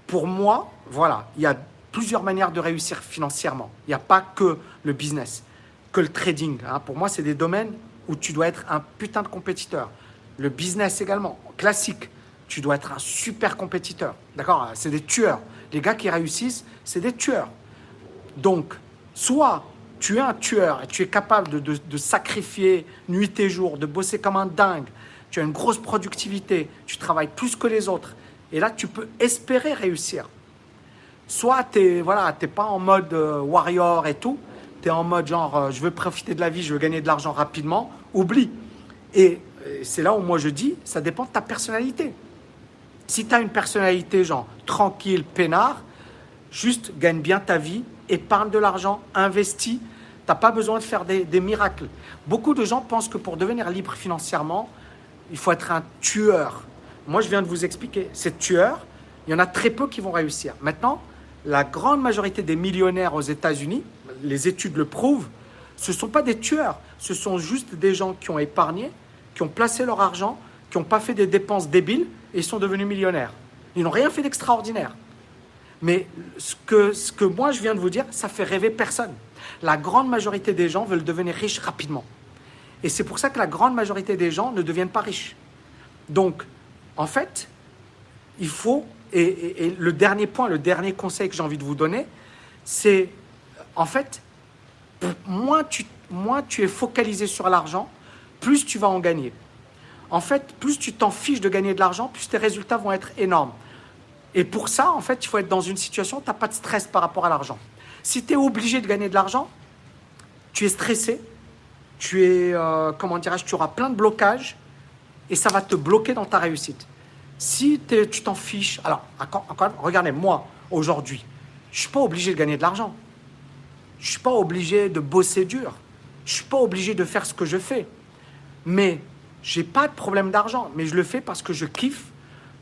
pour moi, voilà, il y a plusieurs manières de réussir financièrement. Il n'y a pas que le business, que le trading. Hein. Pour moi, c'est des domaines où tu dois être un putain de compétiteur. Le business également, classique. Tu dois être un super compétiteur. D'accord? C'est des tueurs. Les gars qui réussissent, c'est des tueurs. Donc, soit tu es un tueur et tu es capable de, sacrifier nuit et jour, de bosser comme un dingue, tu as une grosse productivité, tu travailles plus que les autres, et là, tu peux espérer réussir. Soit tu n'es voilà, pas en mode euh, warrior et tout, tu es en mode genre, euh, je veux profiter de la vie, je veux gagner de l'argent rapidement, oublie. Et c'est là où moi je dis, ça dépend de ta personnalité. Si tu as une personnalité genre tranquille, peinard, juste gagne bien ta vie, épargne de l'argent, investis, tu n'as pas besoin de faire des, des, miracles. Beaucoup de gens pensent que pour devenir libre financièrement, il faut être un tueur. Moi, je viens de vous expliquer, ces tueurs, il y en a très peu qui vont réussir. Maintenant, la grande majorité des millionnaires aux États-Unis, les études le prouvent, ce ne sont pas des tueurs, ce sont juste des gens qui ont épargné, qui ont placé leur argent, qui n'ont pas fait des dépenses débiles et sont devenus millionnaires. Ils n'ont rien fait d'extraordinaire. Mais ce que, ce que moi je viens de vous dire, ça fait rêver personne. La grande majorité des gens veulent devenir riches rapidement. Et c'est pour ça que la grande majorité des gens ne deviennent pas riches. Donc, en fait, il faut, et, le dernier point, le dernier conseil que j'ai envie de vous donner, c'est, en fait, moins tu, es focalisé sur l'argent, plus tu vas en gagner. En fait, plus tu t'en fiches de gagner de l'argent, plus tes résultats vont être énormes. Et pour ça, en fait, il faut être dans une situation où tu n'as pas de stress par rapport à l'argent. Si tu es obligé de gagner de l'argent, tu es stressé, tu es, euh, comment dirais-je, tu auras plein de blocages Et ça va te bloquer dans ta réussite. Si tu t'en fiches, alors, encore, regardez, moi, aujourd'hui, je ne suis pas obligé de gagner de l'argent. Je ne suis pas obligé de bosser dur. Je ne suis pas obligé de faire ce que je fais. Mais j'ai pas de problème d'argent. Mais je le fais parce que je kiffe,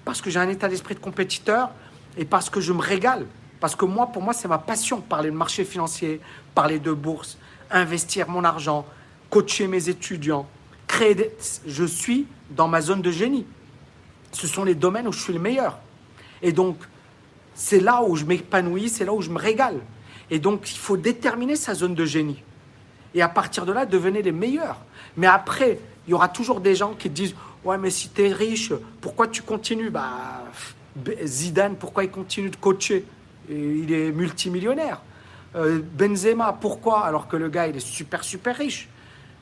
parce que j'ai un état d'esprit de compétiteur et parce que je me régale. Parce que moi, pour moi, c'est ma passion, parler de marché financier, parler de bourse, investir mon argent, coacher mes étudiants, créer des... Je suis dans ma zone de génie. Ce sont les domaines où je suis le meilleur. Et donc, c'est là où je m'épanouis, c'est là où je me régale. Et donc, il faut déterminer sa zone de génie. Et à partir de là, devenez les meilleurs. Mais après, il y aura toujours des gens qui disent Ouais, mais si tu es riche, pourquoi tu continues? Bah, Zidane, pourquoi il continue de coacher? Il est multimillionnaire. Euh, Benzema, pourquoi? Alors que le gars, il est super, super riche.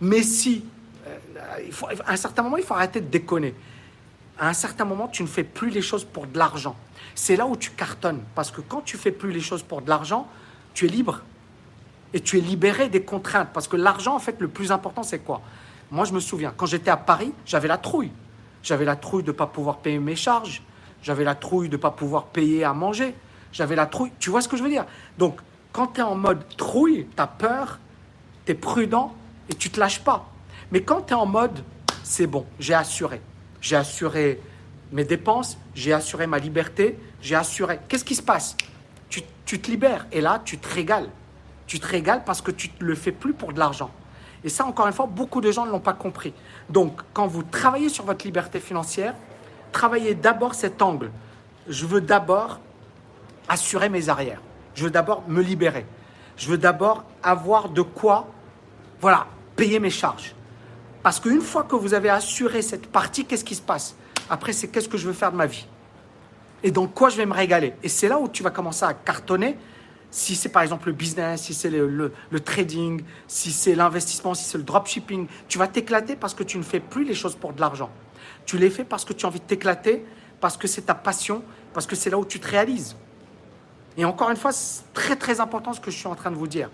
Messi, euh, il faut, à un certain moment, il faut arrêter de déconner. À un certain moment, tu ne fais plus les choses pour de l'argent. C'est là où tu cartonnes. Parce que quand tu fais plus les choses pour de l'argent, tu es libre. Et tu es libéré des contraintes. Parce que l'argent, en fait, le plus important, c'est quoi? Moi, je me souviens, quand j'étais à Paris, j'avais la trouille. J'avais la trouille de ne pas pouvoir payer mes charges. J'avais la trouille de ne pas pouvoir payer à manger. J'avais la trouille. Tu vois ce que je veux dire? Donc, quand tu es en mode trouille, tu as peur, tu es prudent et tu te lâches pas. Mais quand tu es en mode c'est bon, j'ai assuré. J'ai assuré mes dépenses, j'ai assuré ma liberté, j'ai assuré. Qu'est-ce qui se passe? Tu, te libères et là, tu te régales. Tu te régales parce que tu ne le fais plus pour de l'argent. Et ça, encore une fois, beaucoup de gens ne l'ont pas compris. Donc, quand vous travaillez sur votre liberté financière, travaillez d'abord cet angle. Je veux d'abord assurer mes arrières. Je veux d'abord me libérer. Je veux d'abord avoir de quoi, voilà, payer mes charges. Parce qu'une fois que vous avez assuré cette partie, qu'est-ce qui se passe? Après, c'est qu'est-ce que je veux faire de ma vie? Et dans quoi je vais me régaler? Et c'est là où tu vas commencer à cartonner. Si c'est par exemple le business, si c'est le, trading, si c'est l'investissement, si c'est le dropshipping, tu vas t'éclater parce que tu ne fais plus les choses pour de l'argent. Tu les fais parce que tu as envie de t'éclater, parce que c'est ta passion, parce que c'est là où tu te réalises. Et encore une fois, c'est très très important ce que je suis en train de vous dire.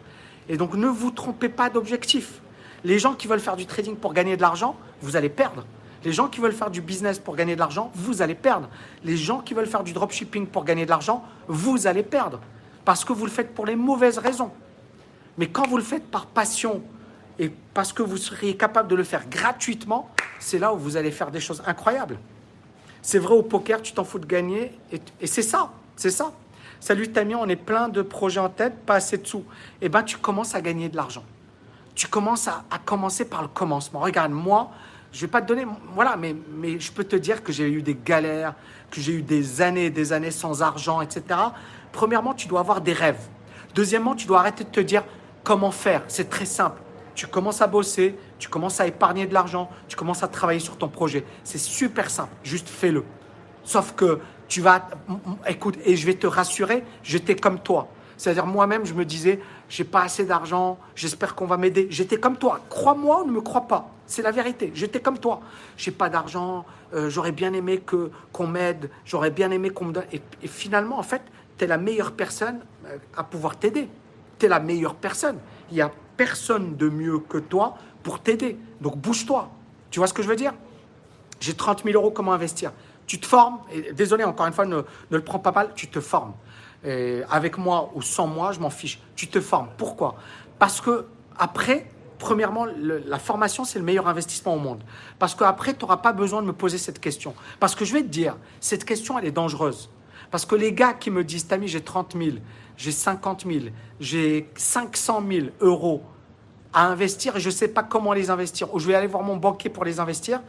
Et donc ne vous trompez pas d'objectif. Les gens qui veulent faire du trading pour gagner de l'argent, vous allez perdre. Les gens qui veulent faire du business pour gagner de l'argent, vous allez perdre. Les gens qui veulent faire du dropshipping pour gagner de l'argent, vous allez perdre. Parce que vous le faites pour les mauvaises raisons. Mais quand vous le faites par passion et parce que vous seriez capable de le faire gratuitement, c'est là où vous allez faire des choses incroyables. C'est vrai au poker, tu t'en fous de gagner et, c'est ça, c'est ça. Salut Tamien, on est plein de projets en tête, pas assez de sous. Eh bien, tu commences à gagner de l'argent. Tu commences à, commencer par le commencement. Regarde, moi, je vais pas te donner, voilà, mais, mais je peux te dire que j'ai eu des galères, que j'ai eu des années et des années sans argent, etc. Premièrement, tu dois avoir des rêves. Deuxièmement, tu dois arrêter de te dire comment faire. C'est très simple. Tu commences à bosser, tu commences à épargner de l'argent, tu commences à travailler sur ton projet. C'est super simple, juste fais-le. Sauf que tu vas, écoute, et je vais te rassurer, j'étais comme toi. C'est-à-dire moi-même, je me disais, j'ai pas assez d'argent, j'espère qu'on va m'aider. J'étais comme toi. Crois-moi ou ne me crois pas. C'est la vérité. J'étais comme toi. J'ai pas d'argent, euh, j'aurais bien aimé que qu'on m'aide, j'aurais bien aimé qu'on me donne. Et, finalement, en fait, tu es la meilleure personne euh, à pouvoir t'aider. Tu es la meilleure personne. Il y a personne de mieux que toi pour t'aider. Donc bouge-toi. Tu vois ce que je veux dire? J'ai 30 000 euros, comment investir? Tu te formes, et désolé encore une fois, ne, le prends pas mal, tu te formes. Avec moi ou sans moi, je m'en fiche. Tu te formes. Pourquoi? Parce que après, premièrement, la formation, c'est le meilleur investissement au monde. Parce qu'après, tu n'auras pas besoin de me poser cette question. Parce que je vais te dire, cette question, elle est dangereuse. Parce que les gars qui me disent, Tami, j'ai 30 000, j'ai 50 000, j'ai 500 000 euros à investir et je ne sais pas comment les investir, ou je vais aller voir mon banquier pour les investir,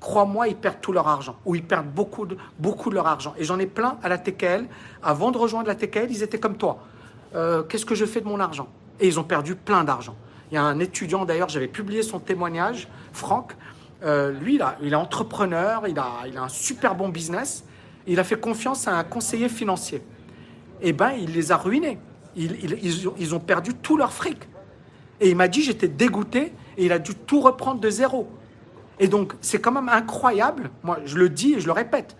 crois-moi, ils perdent tout leur argent, ou ils perdent beaucoup de, beaucoup leur argent. Et j'en ai plein à la TKL. Avant de rejoindre la TKL, ils étaient comme toi. Euh, qu'est-ce que je fais de mon argent? Et ils ont perdu plein d'argent. Il y a un étudiant, d'ailleurs, j'avais publié son témoignage, Franck. Euh, lui, là, il est entrepreneur, il a, il a un super bon business. Il a fait confiance à un conseiller financier. Eh bien, il les a ruinés. Ils, ils ont perdu tout leur fric. Et il m'a dit, j'étais dégoûté, et il a dû tout reprendre de zéro. Et donc, c'est quand même incroyable, moi je le dis et je le répète,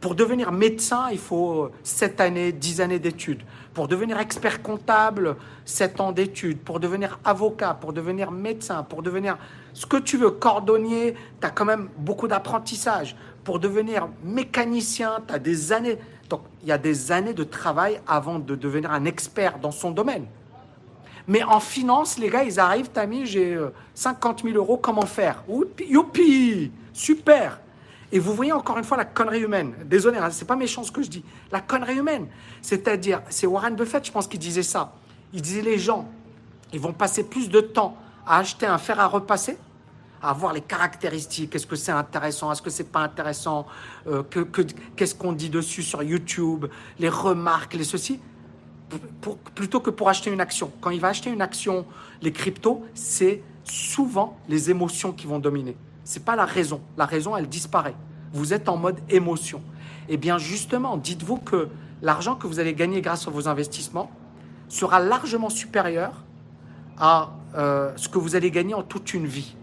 Pour devenir médecin, il faut 7 années, 10 années d'études. Pour devenir expert comptable, 7 ans d'études. Pour devenir avocat, pour devenir médecin, pour devenir ce que tu veux, cordonnier, tu as quand même beaucoup d'apprentissage. Pour devenir mécanicien, tu as des années. Donc, il y a des années de travail avant de devenir un expert dans son domaine. Mais en finance, les gars, ils arrivent, t'as mis, j'ai 50 000 euros, comment faire? Youpi Super Et vous voyez encore une fois la connerie humaine. Désolé, hein, c'est pas méchant ce que je dis. La connerie humaine. C'est-à-dire, c'est Warren Buffett, je pense, qui disait ça. Il disait les gens, ils vont passer plus de temps à acheter un fer à repasser à voir les caractéristiques, est-ce que c'est intéressant, est-ce que c'est pas intéressant, euh, que, qu'est-ce qu'on dit dessus sur YouTube, les remarques, les ceci, plutôt que pour acheter une action. Quand il va acheter une action, les cryptos, c'est souvent les émotions qui vont dominer. C'est pas la raison. La raison, elle disparaît. Vous êtes en mode émotion. Eh bien, justement, dites-vous que l'argent que vous allez gagner grâce à vos investissements sera largement supérieur à euh, ce que vous allez gagner en toute une vie.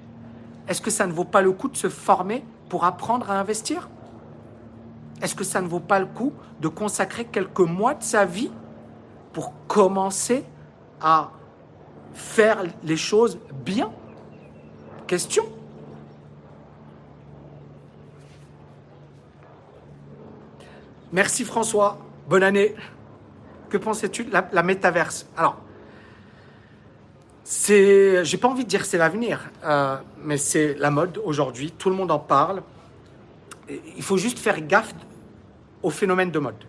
Est-ce que ça ne vaut pas le coup de se former pour apprendre à investir? Est-ce que ça ne vaut pas le coup de consacrer quelques mois de sa vie pour commencer à faire les choses bien Question Merci François, bonne année. Que pensais-tu de la, métaverse? Alors, c'est, j'ai pas envie de dire c'est l'avenir, euh, mais c'est la mode aujourd'hui. Tout le monde en parle. Il faut juste faire gaffe au phénomène de mode.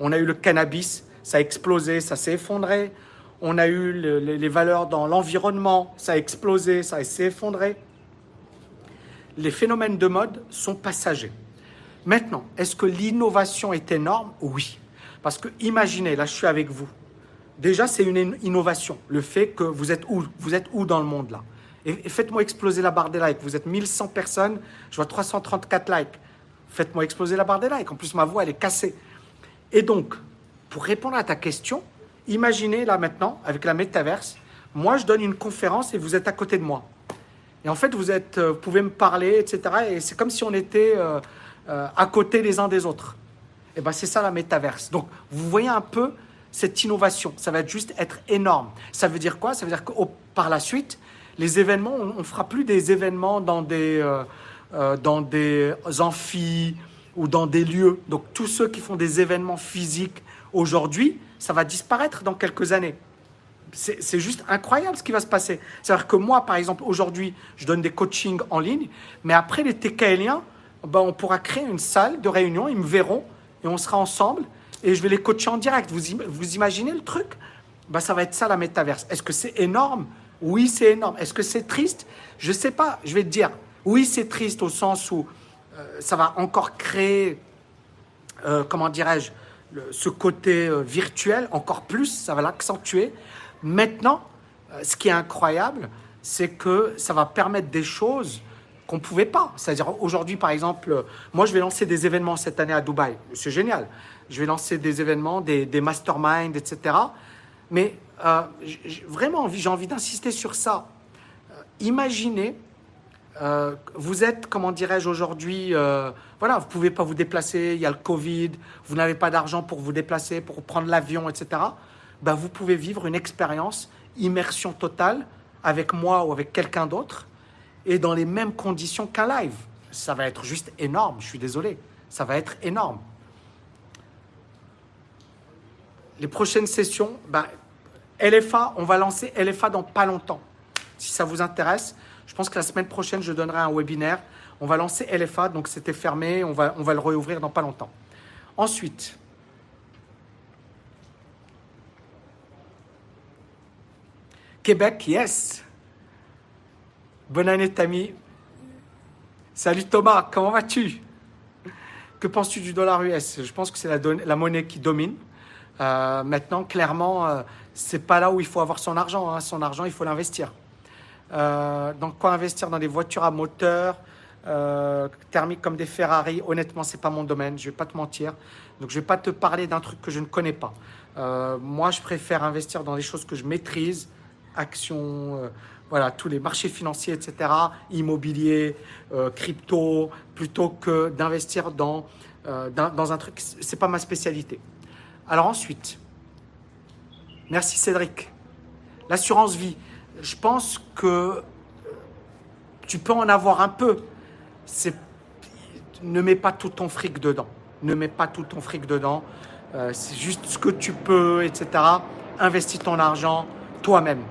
On a eu le cannabis, ça a explosé, ça s'est effondré. On a eu les valeurs dans l'environnement, ça a explosé, ça s'est effondré. Les phénomènes de mode sont passagers. Maintenant, est-ce que l'innovation est énorme? Oui. Parce que imaginez, là je suis avec vous. Déjà, c'est une innovation. Le fait que vous êtes où Vous êtes où dans le monde là? Et, faites-moi exploser la barre des likes. Vous êtes 1100 personnes, je vois 334 likes. Faites-moi exploser la barre des likes. En plus, ma voix, elle est cassée. Et donc, pour répondre à ta question, imaginez là maintenant, avec la métaverse, moi je donne une conférence et vous êtes à côté de moi. Et en fait, vous, êtes, euh, vous pouvez me parler, etc. Et c'est comme si on était euh, euh, à côté les uns des autres. Et ben c'est ça la métaverse. Donc, vous voyez un peu cette innovation. Ça va juste être énorme. Ça veut dire quoi? Ça veut dire que par la suite, les événements, on ne fera plus des événements dans des, dans des amphis ou dans des lieux. Donc, tous ceux qui font des événements physiques aujourd'hui, ça va disparaître dans quelques années. C'est juste incroyable ce qui va se passer. C'est-à-dire que moi, par exemple, aujourd'hui, je donne des coachings en ligne, mais après les TKLiens, ben, on pourra créer une salle de réunion, ils me verront et on sera ensemble et je vais les coacher en direct. Vous, vous imaginez le truc? Ben, Ça va être ça la métaverse. Est-ce que c'est énorme? Oui, c'est énorme. Est-ce que c'est triste? Je ne sais pas. Je vais te dire, oui, c'est triste au sens où euh, ça va encore créer, euh, comment dirais-je, ce côté euh, virtuel encore plus, ça va l'accentuer. Maintenant, euh, ce qui est incroyable, c'est que ça va permettre des choses qu'on ne pouvait pas. C'est-à-dire aujourd'hui, par exemple, euh, moi, je vais lancer des événements cette année à Dubaï. C'est génial. Je vais lancer des événements, des, des masterminds, etc. Mais vraiment, j'ai envie d'insister sur ça. imaginez euh, vous êtes, comment dirais-je aujourd'hui, euh, voilà, vous pouvez pas vous déplacer, il y a le Covid, vous n'avez pas d'argent pour vous déplacer, pour prendre l'avion, etc. Ben, vous pouvez vivre une expérience, immersion totale, avec moi ou avec quelqu'un d'autre, et dans les mêmes conditions qu'un live. Ça va être juste énorme, je suis désolé, ça va être énorme. Les prochaines sessions, ben, LFA, on va lancer LFA dans pas longtemps. Si ça vous intéresse, je pense que la semaine prochaine, je donnerai un webinaire. On va lancer LFA, donc c'était fermé, on va, le réouvrir dans pas longtemps. Ensuite, Québec, yes. Bonne année, Tammy. Salut Thomas, comment vas-tu? Que penses-tu du dollar US Je pense que c'est la, la, monnaie qui domine. Euh, maintenant, clairement, euh, c'est pas là où il faut avoir son argent. Hein. Son argent, il faut l'investir. Euh, donc, quoi investir dans des voitures à moteur euh, thermiques comme des Ferrari Honnêtement, c'est pas mon domaine. Je vais pas te mentir. Donc, je vais pas te parler d'un truc que je ne connais pas. Euh, moi, je préfère investir dans des choses que je maîtrise, actions, voilà, tous les marchés financiers, etc., immobilier, crypto, plutôt que d'investir dans euh, dans, un truc, c'est pas ma spécialité. Alors ensuite, merci Cédric. L'assurance vie, je pense que tu peux en avoir un peu. C'est, ne mets pas tout ton fric dedans. Ne mets pas tout ton fric dedans. Euh, c'est juste ce que tu peux, etc. Investis ton argent toi-même.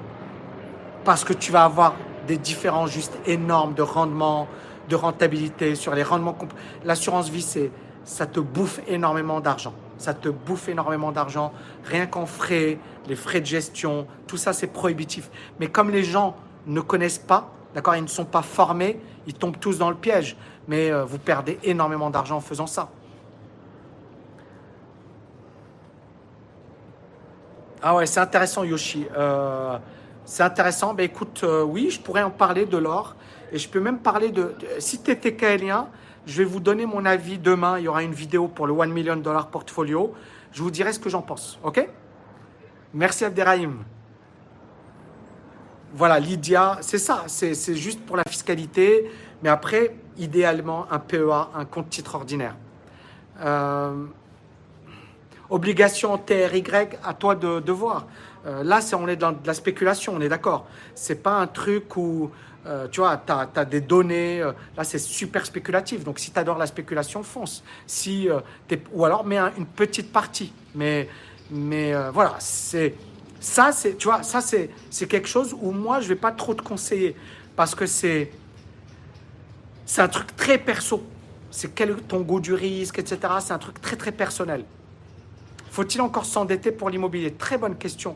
Parce que tu vas avoir des différences juste énormes de rendement, de rentabilité sur les rendements. L'assurance vie, c'est, ça te bouffe énormément d'argent. Ça te bouffe énormément d'argent. Rien qu'en frais, les frais de gestion, tout ça, c'est prohibitif. Mais comme les gens ne connaissent pas, d'accord, ils ne sont pas formés, ils tombent tous dans le piège. Mais euh, vous perdez énormément d'argent en faisant ça. Ah ouais, c'est intéressant, Yoshi. Euh, c'est intéressant. Ben écoute, euh, oui, je pourrais en parler de l'or. Et je peux même parler de... si tu es TKLien, je vais vous donner mon avis demain. Il y aura une vidéo pour le 1 million dollar portfolio. Je vous dirai ce que j'en pense. OK? Merci Abderrahim. Voilà, Lydia, c'est ça. C'est juste pour la fiscalité. Mais après, idéalement, un PEA, un compte titre ordinaire. Euh, obligation TRY, à toi de, voir. Euh, là, on est dans de la spéculation, on est d'accord. C'est pas un truc où euh, tu vois, tu as, des données, euh, là c'est super spéculatif. Donc si tu adores la spéculation, fonce. Si, euh, ou alors mets une petite partie. Mais, mais voilà, c'est ça, c'est, tu vois, ça c'est, quelque chose où moi je vais pas trop te conseiller parce que c'est, c'est un truc très perso. C'est quel ton goût du risque, etc. C'est un truc très très personnel. Faut-il encore s'endetter pour l'immobilier? Très bonne question.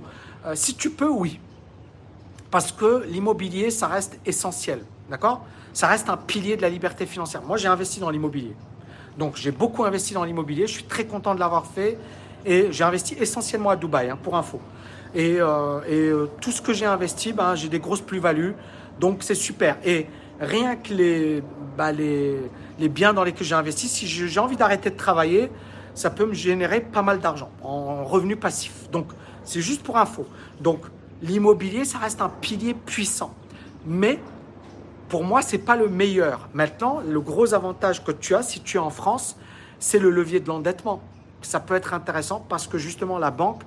si tu peux, oui parce que l'immobilier, ça reste essentiel. D'accord? Ça reste un pilier de la liberté financière. Moi, j'ai investi dans l'immobilier. Donc, j'ai beaucoup investi dans l'immobilier. Je suis très content de l'avoir fait. Et j'ai investi essentiellement à Dubaï, hein, pour info. Et, euh, euh, tout ce que j'ai investi, ben, j'ai des grosses plus-values. Donc, c'est super. Et rien que les, bah, les, les biens dans lesquels j'ai investi, si j'ai envie d'arrêter de travailler, ça peut me générer pas mal d'argent en revenu passif. Donc, c'est juste pour info. Donc, l'immobilier, ça reste un pilier puissant. Mais pour moi, ce n'est pas le meilleur. Maintenant, le gros avantage que tu as, si tu es en France, c'est le levier de l'endettement. Ça peut être intéressant parce que justement, la banque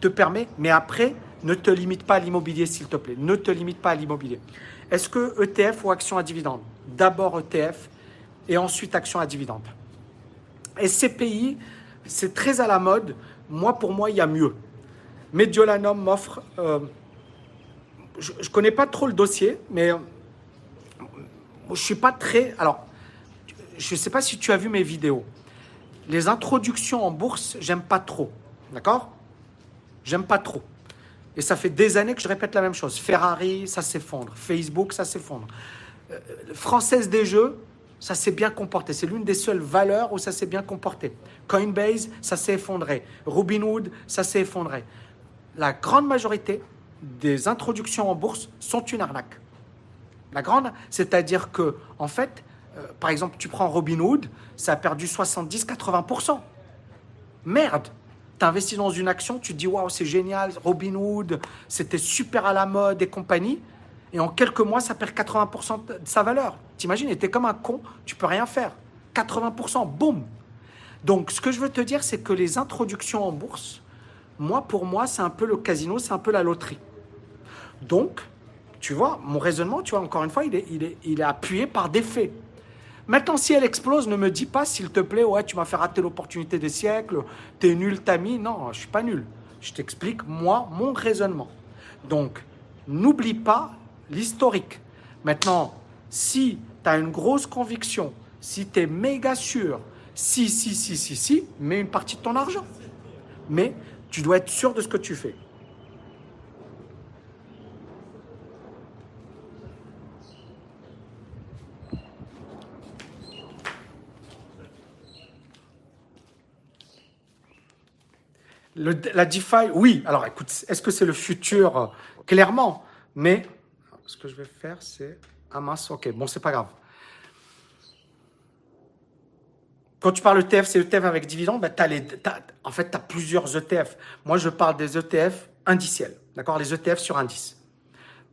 te permet, mais après, ne te limite pas à l'immobilier, s'il te plaît. Ne te limite pas à l'immobilier. Est-ce que ETF ou action à dividende? D'abord ETF et ensuite action à dividende. Et ces pays, c'est très à la mode. Moi, pour moi, il y a mieux. Mediolanum m'offre. Euh, je ne connais pas trop le dossier, mais euh, je suis pas très. Alors, je ne sais pas si tu as vu mes vidéos. Les introductions en bourse, j'aime pas trop. D'accord? J'aime pas trop. Et ça fait des années que je répète la même chose. Ferrari, ça s'effondre. Facebook, ça s'effondre. Euh, Française des jeux, ça s'est bien comporté. C'est l'une des seules valeurs où ça s'est bien comporté. Coinbase, ça s'est effondré. Robinhood, ça s'est effondré la grande majorité des introductions en bourse sont une arnaque. La grande, c'est-à-dire que, en fait, euh, par exemple, tu prends Robinhood, ça a perdu 70-80%. Merde Tu investis dans une action, tu te dis waouh, c'est génial, Robinhood, c'était super à la mode et compagnie. Et en quelques mois, ça perd 80% de sa valeur. T'imagines, et t'es comme un con, tu peux rien faire. 80%, boum Donc, ce que je veux te dire, c'est que les introductions en bourse, moi, pour moi, c'est un peu le casino, c'est un peu la loterie. Donc, tu vois, mon raisonnement, tu vois, encore une fois, il est, il est, il est appuyé par des faits. Maintenant, si elle explose, ne me dis pas, s'il te plaît, ouais, tu m'as fait rater l'opportunité des siècles, t'es nul, t'as mis. Non, je suis pas nul. Je t'explique, moi, mon raisonnement. Donc, n'oublie pas l'historique. Maintenant, si tu as une grosse conviction, si tu es méga sûr, si, si, si, si, si, mets une partie de ton argent. Mais tu dois être sûr de ce que tu fais. la DeFi, oui. Alors écoute, est-ce que c'est le futur? Clairement. Mais ce que je vais faire, c'est. Ah mince, ok, bon, c'est pas grave. Quand tu parles ETF, c'est ETF avec dividende, ben, en fait, tu as plusieurs ETF. Moi, je parle des ETF indiciels, d'accord Les ETF sur indice.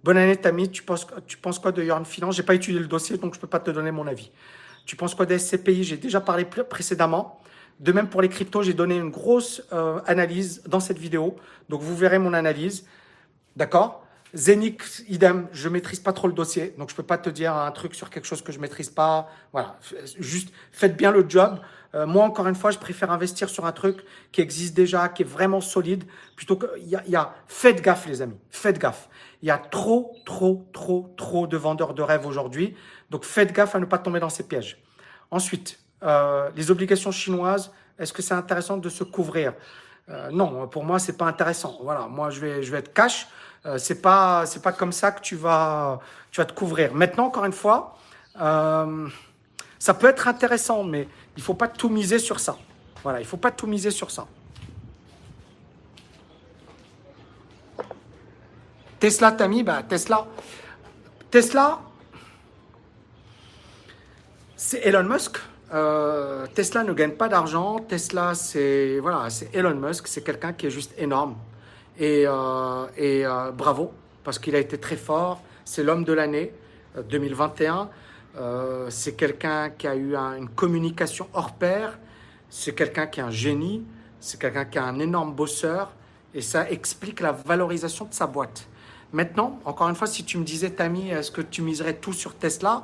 Bonne année, Tammy. Tu penses, tu penses quoi de Yorn Finance Je n'ai pas étudié le dossier, donc je peux pas te donner mon avis. Tu penses quoi des SCPI J'ai déjà parlé précédemment. De même pour les cryptos, j'ai donné une grosse euh, analyse dans cette vidéo. Donc vous verrez mon analyse. D'accord? Zenix, idem, je maîtrise pas trop le dossier, donc je peux pas te dire un truc sur quelque chose que je maîtrise pas. Voilà, juste faites bien le job. Euh, moi, encore une fois, je préfère investir sur un truc qui existe déjà, qui est vraiment solide, plutôt que y a, faites gaffe, les amis, faites gaffe. Il y a trop, trop, trop, trop de vendeurs de rêves aujourd'hui, donc faites gaffe à ne pas tomber dans ces pièges. Ensuite, euh, les obligations chinoises, est-ce que c'est intéressant de se couvrir? Euh, Non, pour moi, c'est pas intéressant. Voilà, moi, je vais, je vais être cash. Euh, c'est pas c'est pas comme ça que tu vas tu vas te couvrir. Maintenant, encore une fois, euh, ça peut être intéressant, mais il faut pas tout miser sur ça. Voilà, il faut pas tout miser sur ça. Tesla, Tami, bah Tesla, Tesla, c'est Elon Musk. Euh, Tesla ne gagne pas d'argent. Tesla, c'est voilà, c'est Elon Musk. C'est quelqu'un qui est juste énorme. Et, euh, euh, bravo, parce qu'il a été très fort. C'est l'homme de l'année 2021. Euh, c'est quelqu'un qui a eu une communication hors pair. C'est quelqu'un qui est un génie. C'est quelqu'un qui est un énorme bosseur. Et ça explique la valorisation de sa boîte. Maintenant, encore une fois, si tu me disais, Tammy, est-ce que tu miserais tout sur Tesla?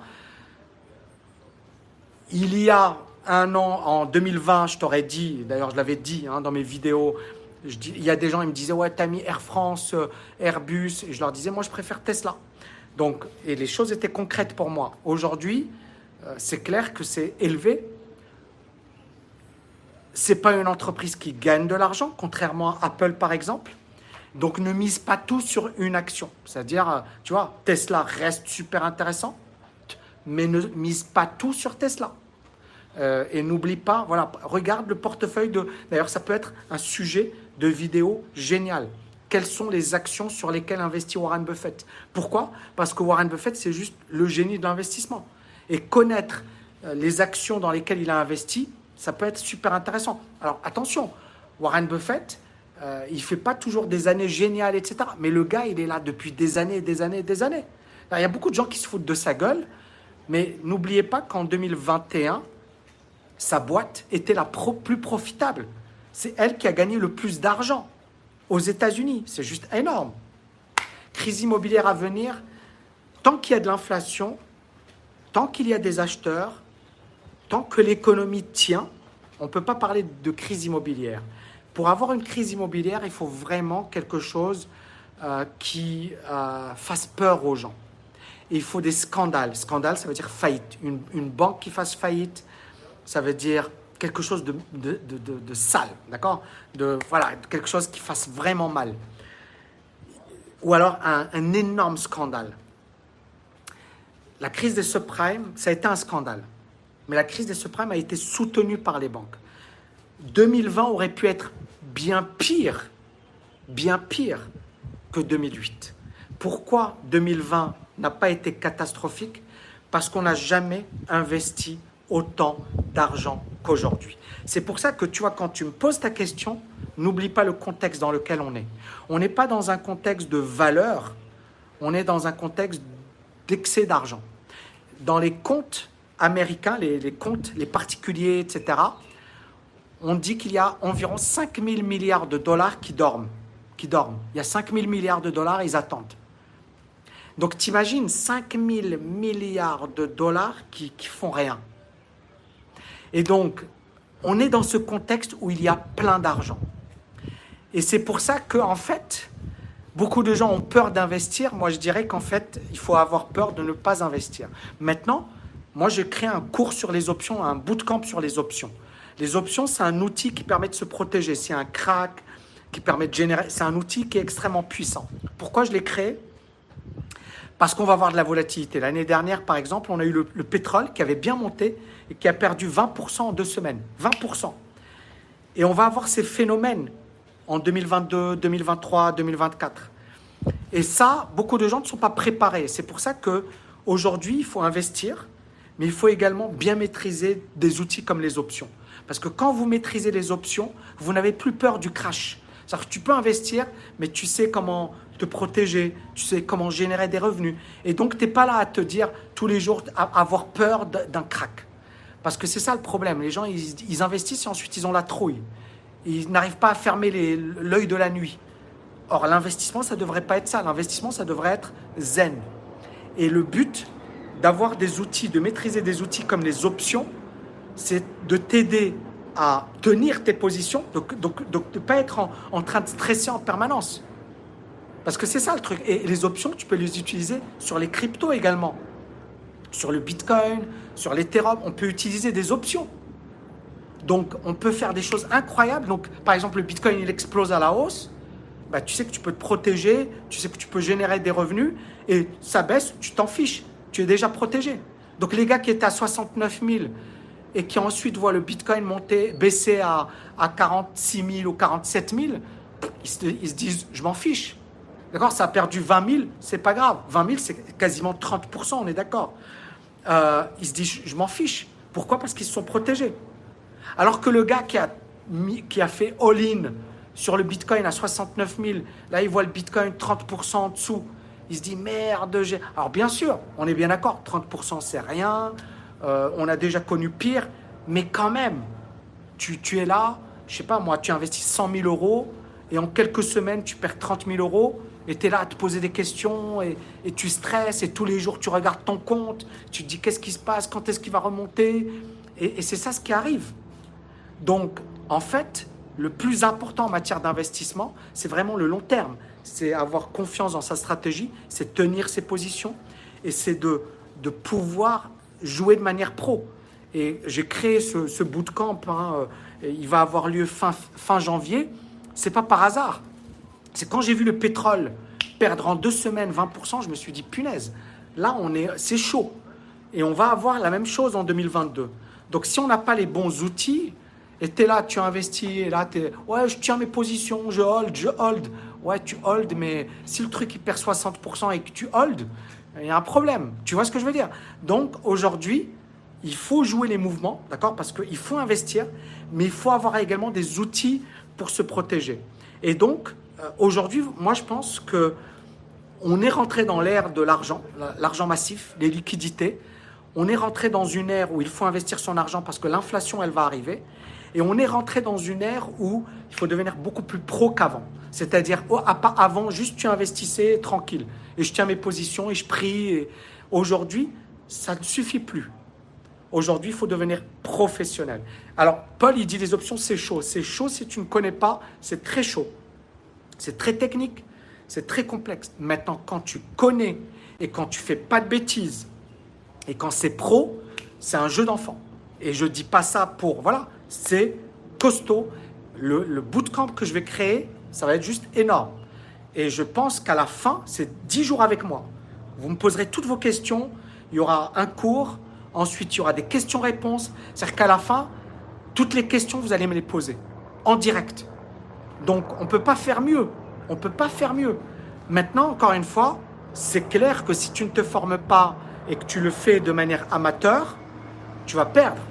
Il y a un an, en 2020, je t'aurais dit, d'ailleurs je l'avais dit hein, dans mes vidéos, il y a des gens, ils me disaient, ouais, t'as mis Air France, euh, Airbus. Et je leur disais, moi, je préfère Tesla. Donc, et les choses étaient concrètes pour moi. Aujourd'hui, euh, c'est clair que c'est élevé. C'est pas une entreprise qui gagne de l'argent, contrairement à Apple, par exemple. Donc, ne mise pas tout sur une action. C'est-à-dire, euh, tu vois, Tesla reste super intéressant, mais ne mise pas tout sur Tesla. et n'oublie pas, voilà, regarde le portefeuille de. D'ailleurs, ça peut être un sujet de vidéos géniales. Quelles sont les actions sur lesquelles investit Warren Buffett? Pourquoi? Parce que Warren Buffett, c'est juste le génie de l'investissement. Et connaître euh, les actions dans lesquelles il a investi, ça peut être super intéressant. Alors attention, Warren Buffett, euh, il ne fait pas toujours des années géniales, etc. Mais le gars, il est là depuis des années, des années, des années. il y a beaucoup de gens qui se foutent de sa gueule, mais n'oubliez pas qu'en 2021, sa boîte était la plus profitable c'est elle qui a gagné le plus d'argent aux États-Unis. C'est juste énorme. Crise immobilière à venir, tant qu'il y a de l'inflation, tant qu'il y a des acheteurs, tant que l'économie tient, on ne peut pas parler de crise immobilière. Pour avoir une crise immobilière, il faut vraiment quelque chose euh, qui euh, fasse peur aux gens. il faut des scandales. Scandale, ça veut dire faillite. Une, une banque qui fasse faillite, ça veut dire quelque chose de, sale, d'accord? De, Voilà, quelque chose qui fasse vraiment mal. Ou alors un, un, énorme scandale. La crise des subprimes, ça a été un scandale. Mais la crise des subprimes a été soutenue par les banques. 2020 aurait pu être bien pire, bien pire que 2008. Pourquoi 2020 n'a pas été catastrophique? Parce qu'on n'a jamais investi autant d'argent qu'aujourd'hui. C'est pour ça que tu vois, quand tu me poses ta question, n'oublie pas le contexte dans lequel on est. On n'est pas dans un contexte de valeur, on est dans un contexte d'excès d'argent. Dans les comptes américains, les, comptes, les particuliers, etc., on dit qu'il y a environ 5 000 milliards de dollars qui dorment. Qui dorment. Il y a 5 000 milliards de dollars, ils attendent. Donc t'imagines 5 000 milliards de dollars qui, qui font rien. Et donc, on est dans ce contexte où il y a plein d'argent. Et c'est pour ça que, en fait, beaucoup de gens ont peur d'investir. Moi, je dirais qu'en fait, il faut avoir peur de ne pas investir. Maintenant, moi, je crée un cours sur les options, un bootcamp sur les options. Les options, c'est un outil qui permet de se protéger. C'est un crack qui permet de générer. C'est un outil qui est extrêmement puissant. Pourquoi je l'ai créé? Parce qu'on va avoir de la volatilité. L'année dernière, par exemple, on a eu le, pétrole qui avait bien monté qui a perdu 20% en deux semaines. 20%. Et on va avoir ces phénomènes en 2022, 2023, 2024. Et ça, beaucoup de gens ne sont pas préparés. C'est pour ça que aujourd'hui, il faut investir, mais il faut également bien maîtriser des outils comme les options. Parce que quand vous maîtrisez les options, vous n'avez plus peur du crash. C'est-à-dire que tu peux investir, mais tu sais comment te protéger, tu sais comment générer des revenus. Et donc, tu n'es pas là à te dire tous les jours, à avoir peur d'un crack. Parce que c'est ça le problème. Les gens, ils, investissent et ensuite ils ont la trouille. Ils n'arrivent pas à fermer l'œil de la nuit. Or, l'investissement, ça ne devrait pas être ça. L'investissement, ça devrait être zen. Et le but d'avoir des outils, de maîtriser des outils comme les options, c'est de t'aider à tenir tes positions, donc, de ne pas être en, train de stresser en permanence. Parce que c'est ça le truc. Et les options, tu peux les utiliser sur les cryptos également. Sur le Bitcoin, sur l'Ethereum, on peut utiliser des options. Donc, on peut faire des choses incroyables. Donc, par exemple, le Bitcoin, il explose à la hausse. Bah, tu sais que tu peux te protéger, tu sais que tu peux générer des revenus. Et ça baisse, tu t'en fiches. Tu es déjà protégé. Donc, les gars qui étaient à 69 000 et qui ensuite voient le Bitcoin monter, baisser à, à 46 000 ou 47 000, ils se, disent, je m'en fiche. D'accord? Ça a perdu 20 000, c'est pas grave. 20 000, c'est quasiment 30% on est d'accord. Euh, ils se disent, je m'en fiche. Pourquoi? Parce qu'ils se sont protégés. Alors que le gars qui a, qui a fait all-in sur le Bitcoin à 69 000, là, il voit le Bitcoin 30% en dessous. Il se dit, merde, j'ai... Alors bien sûr, on est bien d'accord, 30% c'est rien. Euh, on a déjà connu pire. Mais quand même, tu, tu es là, je sais pas moi, tu investis 100 000 euros et en quelques semaines, tu perds 30 000 euros et tu es là à te poser des questions et, tu stresses et tous les jours tu regardes ton compte, tu te dis qu'est-ce qui se passe, quand est-ce qu'il va remonter? Et, c'est ça ce qui arrive. Donc en fait, le plus important en matière d'investissement, c'est vraiment le long terme. C'est avoir confiance dans sa stratégie, c'est tenir ses positions et c'est de, pouvoir jouer de manière pro. Et j'ai créé ce, ce bootcamp, hein, il va avoir lieu fin, fin janvier. C'est pas par hasard. C'est quand j'ai vu le pétrole perdre en deux semaines 20%, je me suis dit, punaise, là, on est, c'est chaud. Et on va avoir la même chose en 2022. Donc, si on n'a pas les bons outils, et tu es là, tu investis, et là, tu es, ouais, je tiens mes positions, je hold, je hold. Ouais, tu hold, mais si le truc, il perd 60% et que tu hold, il y a un problème. Tu vois ce que je veux dire? Donc, aujourd'hui, il faut jouer les mouvements, d'accord? Parce qu'il faut investir, mais il faut avoir également des outils pour se protéger. Et donc, aujourd'hui, moi, je pense que on est rentré dans l'ère de l'argent, l'argent massif, les liquidités. On est rentré dans une ère où il faut investir son argent parce que l'inflation, elle va arriver. Et on est rentré dans une ère où il faut devenir beaucoup plus pro qu'avant. C'est-à-dire, oh, avant, juste tu investissais tranquille. Et je tiens mes positions et je prie. Aujourd'hui, ça ne suffit plus. Aujourd'hui, il faut devenir professionnel. Alors, Paul, il dit les options, c'est chaud. C'est chaud si tu ne connais pas, c'est très chaud. C'est très technique, c'est très complexe. Maintenant, quand tu connais et quand tu fais pas de bêtises et quand c'est pro, c'est un jeu d'enfant. Et je dis pas ça pour voilà, c'est costaud. Le, le bootcamp que je vais créer, ça va être juste énorme. Et je pense qu'à la fin, c'est 10 jours avec moi. Vous me poserez toutes vos questions. Il y aura un cours. Ensuite, il y aura des questions-réponses. C'est-à-dire qu'à la fin, toutes les questions, vous allez me les poser en direct. Donc on ne peut pas faire mieux. On ne peut pas faire mieux. Maintenant, encore une fois, c'est clair que si tu ne te formes pas et que tu le fais de manière amateur, tu vas perdre.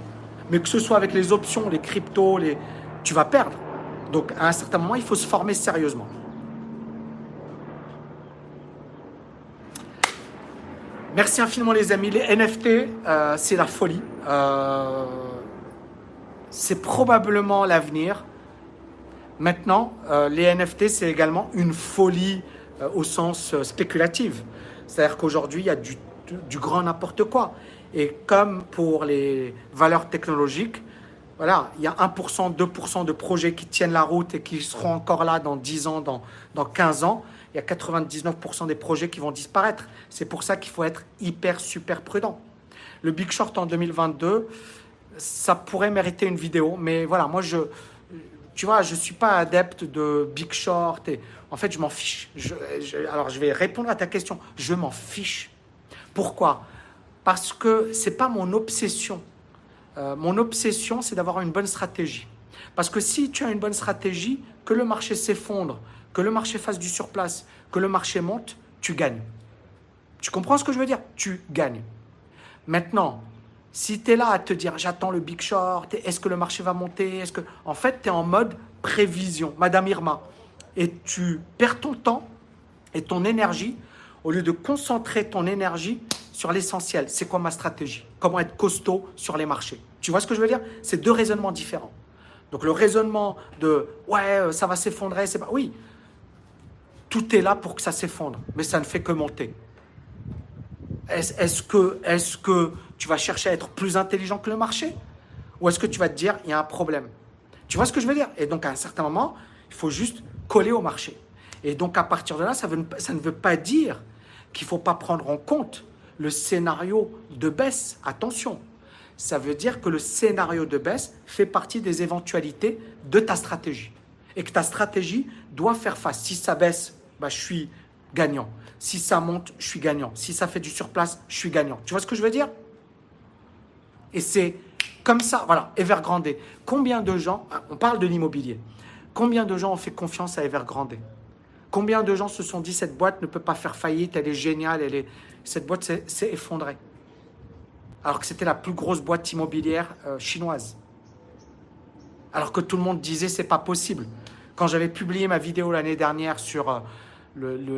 Mais que ce soit avec les options, les cryptos, tu vas perdre. Donc à un certain moment, il faut se former sérieusement. Merci infiniment les amis. Les NFT, euh, c'est la folie. Euh, c'est probablement l'avenir. Maintenant, euh, les NFT, c'est également une folie euh, au sens euh, spéculatif. C'est-à-dire qu'aujourd'hui, il y a du, du grand n'importe quoi. Et comme pour les valeurs technologiques, voilà, il y a 1%, 2% de projets qui tiennent la route et qui seront encore là dans 10 ans, dans, dans 15 ans. Il y a 99% des projets qui vont disparaître. C'est pour ça qu'il faut être hyper, super prudent. Le Big Short en 2022, ça pourrait mériter une vidéo, mais voilà, moi je, tu vois, je ne suis pas adepte de Big Short. En fait, je m'en fiche. alors, je vais répondre à ta question. Je m'en fiche. Pourquoi? Parce que ce n'est pas mon obsession. Euh, mon obsession, c'est d'avoir une bonne stratégie. Parce que si tu as une bonne stratégie, que le marché s'effondre, que le marché fasse du surplace, que le marché monte, tu gagnes. Tu comprends ce que je veux dire? Tu gagnes. Maintenant, si tu es là à te dire j'attends le big short, est-ce que le marché va monter? Est-ce que... En fait, tu es en mode prévision, Madame Irma. Et tu perds ton temps et ton énergie au lieu de concentrer ton énergie sur l'essentiel. C'est quoi ma stratégie? Comment être costaud sur les marchés? Tu vois ce que je veux dire? C'est deux raisonnements différents. Donc le raisonnement de ouais, euh, ça va s'effondrer, c'est pas. Oui, tout est là pour que ça s'effondre, mais ça ne fait que monter. Est-ce que, est que tu vas chercher à être plus intelligent que le marché Ou est-ce que tu vas te dire, il y a un problème? Tu vois ce que je veux dire? Et donc, à un certain moment, il faut juste coller au marché. Et donc, à partir de là, ça, ça ne veut pas dire qu'il ne faut pas prendre en compte le scénario de baisse. Attention, ça veut dire que le scénario de baisse fait partie des éventualités de ta stratégie. Et que ta stratégie doit faire face. Si ça baisse, bah, je suis gagnant. Si ça monte, je suis gagnant. Si ça fait du surplace, je suis gagnant. Tu vois ce que je veux dire? Et c'est comme ça, voilà, Evergrande. Combien de gens, on parle de l'immobilier, combien de gens ont fait confiance à Evergrande? Combien de gens se sont dit cette boîte ne peut pas faire faillite, elle est géniale, elle est... cette boîte s'est effondrée alors que c'était la plus grosse boîte immobilière euh, chinoise. Alors que tout le monde disait c'est pas possible. Quand j'avais publié ma vidéo l'année dernière sur euh,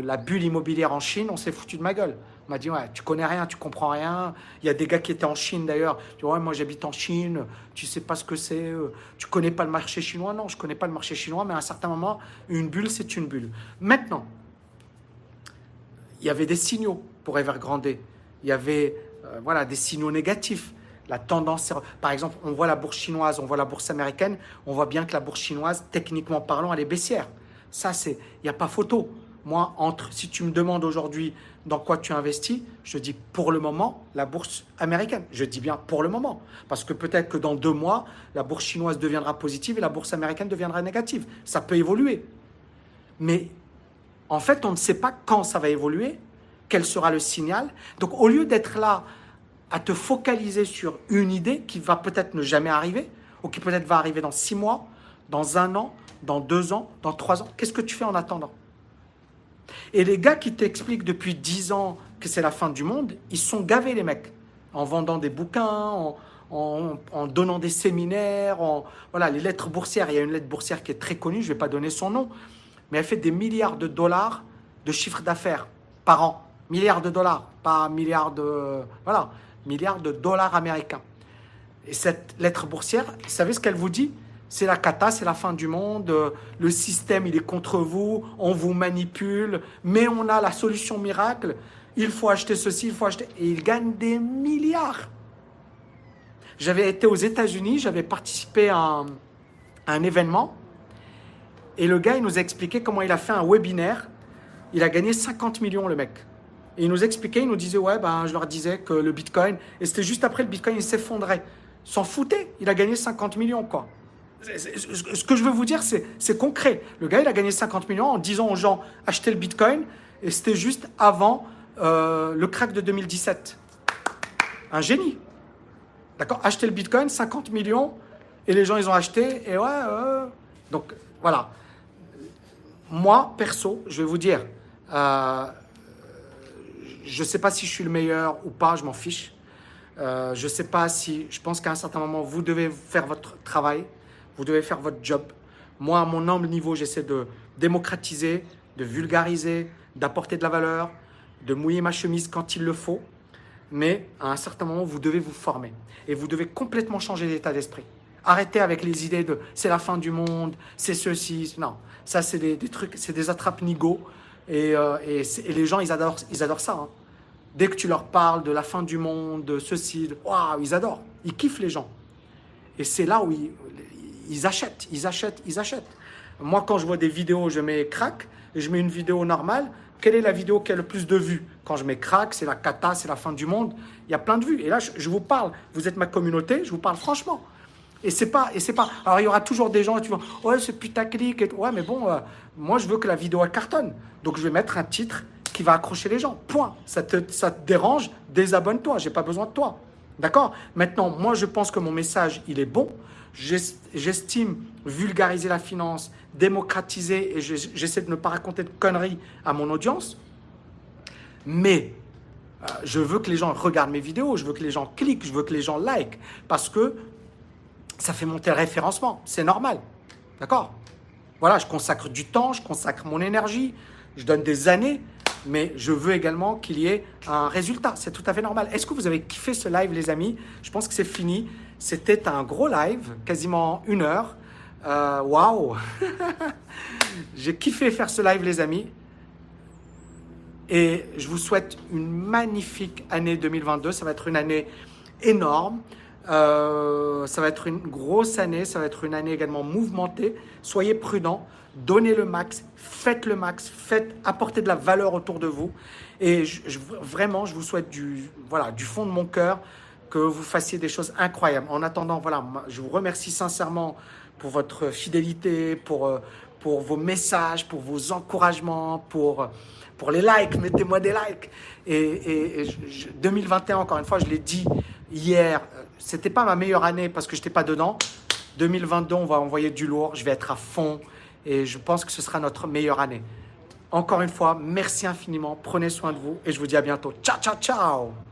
la bulle immobilière en Chine, on s'est foutu de ma gueule. M'a dit ouais, tu connais rien, tu comprends rien. Il y a des gars qui étaient en Chine d'ailleurs. Tu vois, moi j'habite en Chine, tu sais pas ce que c'est, euh, tu connais pas le marché chinois. Non, je connais pas le marché chinois, mais à un certain moment, une bulle c'est une bulle. Maintenant, il y avait des signaux pour Evergrande. Il y avait euh, voilà, des signaux négatifs. La tendance, par exemple, on voit la bourse chinoise, on voit la bourse américaine, on voit bien que la bourse chinoise, techniquement parlant, elle est baissière. Ça, c'est, il n'y a pas photo. Moi, entre, si tu me demandes aujourd'hui dans quoi tu investis, je dis pour le moment la bourse américaine. Je dis bien pour le moment, parce que peut-être que dans deux mois, la bourse chinoise deviendra positive et la bourse américaine deviendra négative. Ça peut évoluer. Mais en fait, on ne sait pas quand ça va évoluer, quel sera le signal. Donc au lieu d'être là à te focaliser sur une idée qui va peut-être ne jamais arriver, ou qui peut-être va arriver dans six mois, dans un an, dans deux ans, dans trois ans, qu'est-ce que tu fais en attendant? Et les gars qui t'expliquent depuis dix ans que c'est la fin du monde, ils sont gavés les mecs, en vendant des bouquins, en, donnant des séminaires, en, voilà, les lettres boursières. Il y a une lettre boursière qui est très connue, je ne vais pas donner son nom, mais elle fait des milliards de dollars de chiffre d'affaires par an. Milliards de dollars, pas milliards de... Voilà, milliards de dollars américains. Et cette lettre boursière, vous savez ce qu'elle vous dit? C'est la cata, c'est la fin du monde, le système il est contre vous, on vous manipule, mais on a la solution miracle, il faut acheter ceci, il faut acheter... Et il gagne des milliards. J'avais été aux États-Unis, j'avais participé à un, à un événement, et le gars, il nous a expliqué comment il a fait un webinaire. Il a gagné 50 millions, le mec. Et il nous expliquait, il nous disait, ouais, ben, je leur disais que le Bitcoin, et c'était juste après le Bitcoin, il s'effondrait. S'en foutait, il a gagné 50 millions, quoi. Ce que je veux vous dire, c'est concret. Le gars, il a gagné 50 millions en disant aux gens, achetez le Bitcoin, et c'était juste avant euh, le crack de 2017. Un génie. D'accord? Acheter le Bitcoin, 50 millions, et les gens, ils ont acheté, et ouais, donc voilà. Moi, perso, je vais vous dire, euh, je ne sais pas si je suis le meilleur ou pas, je m'en fiche. Euh, je ne sais pas si, je pense qu'à un certain moment, vous devez faire votre travail, vous devez faire votre job. Moi, à mon humble niveau, j'essaie de démocratiser, de vulgariser, d'apporter de la valeur, de mouiller ma chemise quand il le faut. Mais à un certain moment, vous devez vous former et vous devez complètement changer d'état d'esprit. Arrêtez avec les idées de c'est la fin du monde, c'est ceci. Non, ça, c'est des, des, trucs, c'est des attrapes-nigauds. Euh, et, les gens, ils adorent, ils adorent ça. Hein. Dès que tu leur parles de la fin du monde, de ceci, waouh, ils adorent. Ils kiffent les gens. Et c'est là où ils, achètent, ils achètent, ils achètent. Moi, quand je vois des vidéos, je mets crack, je mets une vidéo normale. Quelle est la vidéo qui a le plus de vues? Quand je mets crack, c'est la cata, c'est la fin du monde. Il y a plein de vues. Et là, je vous parle. Vous êtes ma communauté, je vous parle franchement. Et c'est pas, et c'est pas. Alors il y aura toujours des gens, tu vois, ouais, c'est putaclic. Et... Ouais, mais bon, euh, moi je veux que la vidéo elle cartonne. Donc je vais mettre un titre qui va accrocher les gens. Point. Ça te, ça te dérange, désabonne-toi. J'ai pas besoin de toi. D'accord? Maintenant, moi je pense que mon message il est bon. J'estime vulgariser la finance, démocratiser et j'essaie de ne pas raconter de conneries à mon audience. Mais euh, je veux que les gens regardent mes vidéos, je veux que les gens cliquent, je veux que les gens like, parce que ça fait monter le référencement. C'est normal. D'accord? Voilà, je consacre du temps, je consacre mon énergie, je donne des années, mais je veux également qu'il y ait un résultat. C'est tout à fait normal. Est-ce que vous avez kiffé ce live, les amis? Je pense que c'est fini. C'était un gros live, quasiment une heure. Euh, waouh [LAUGHS] J'ai kiffé faire ce live, les amis. Et je vous souhaite une magnifique année 2022. Ça va être une année énorme. Euh, ça va être une grosse année. Ça va être une année également mouvementée. Soyez prudents. Donnez le max. Faites le max. Faites, apportez de la valeur autour de vous. Et vraiment, je vous souhaite du, voilà, du fond de mon cœur que vous fassiez des choses incroyables. En attendant, voilà, je vous remercie sincèrement pour votre fidélité, pour, euh, pour vos messages, pour vos encouragements, pour, pour les likes. Mettez-moi des likes. Et, 2021, encore une fois, je l'ai dit hier, euh, c'était pas ma meilleure année parce que je n'étais pas dedans. 2022, on va envoyer du lourd. Je vais être à fond et je pense que ce sera notre meilleure année. Encore une fois, merci infiniment. Prenez soin de vous et je vous dis à bientôt. Ciao, ciao, ciao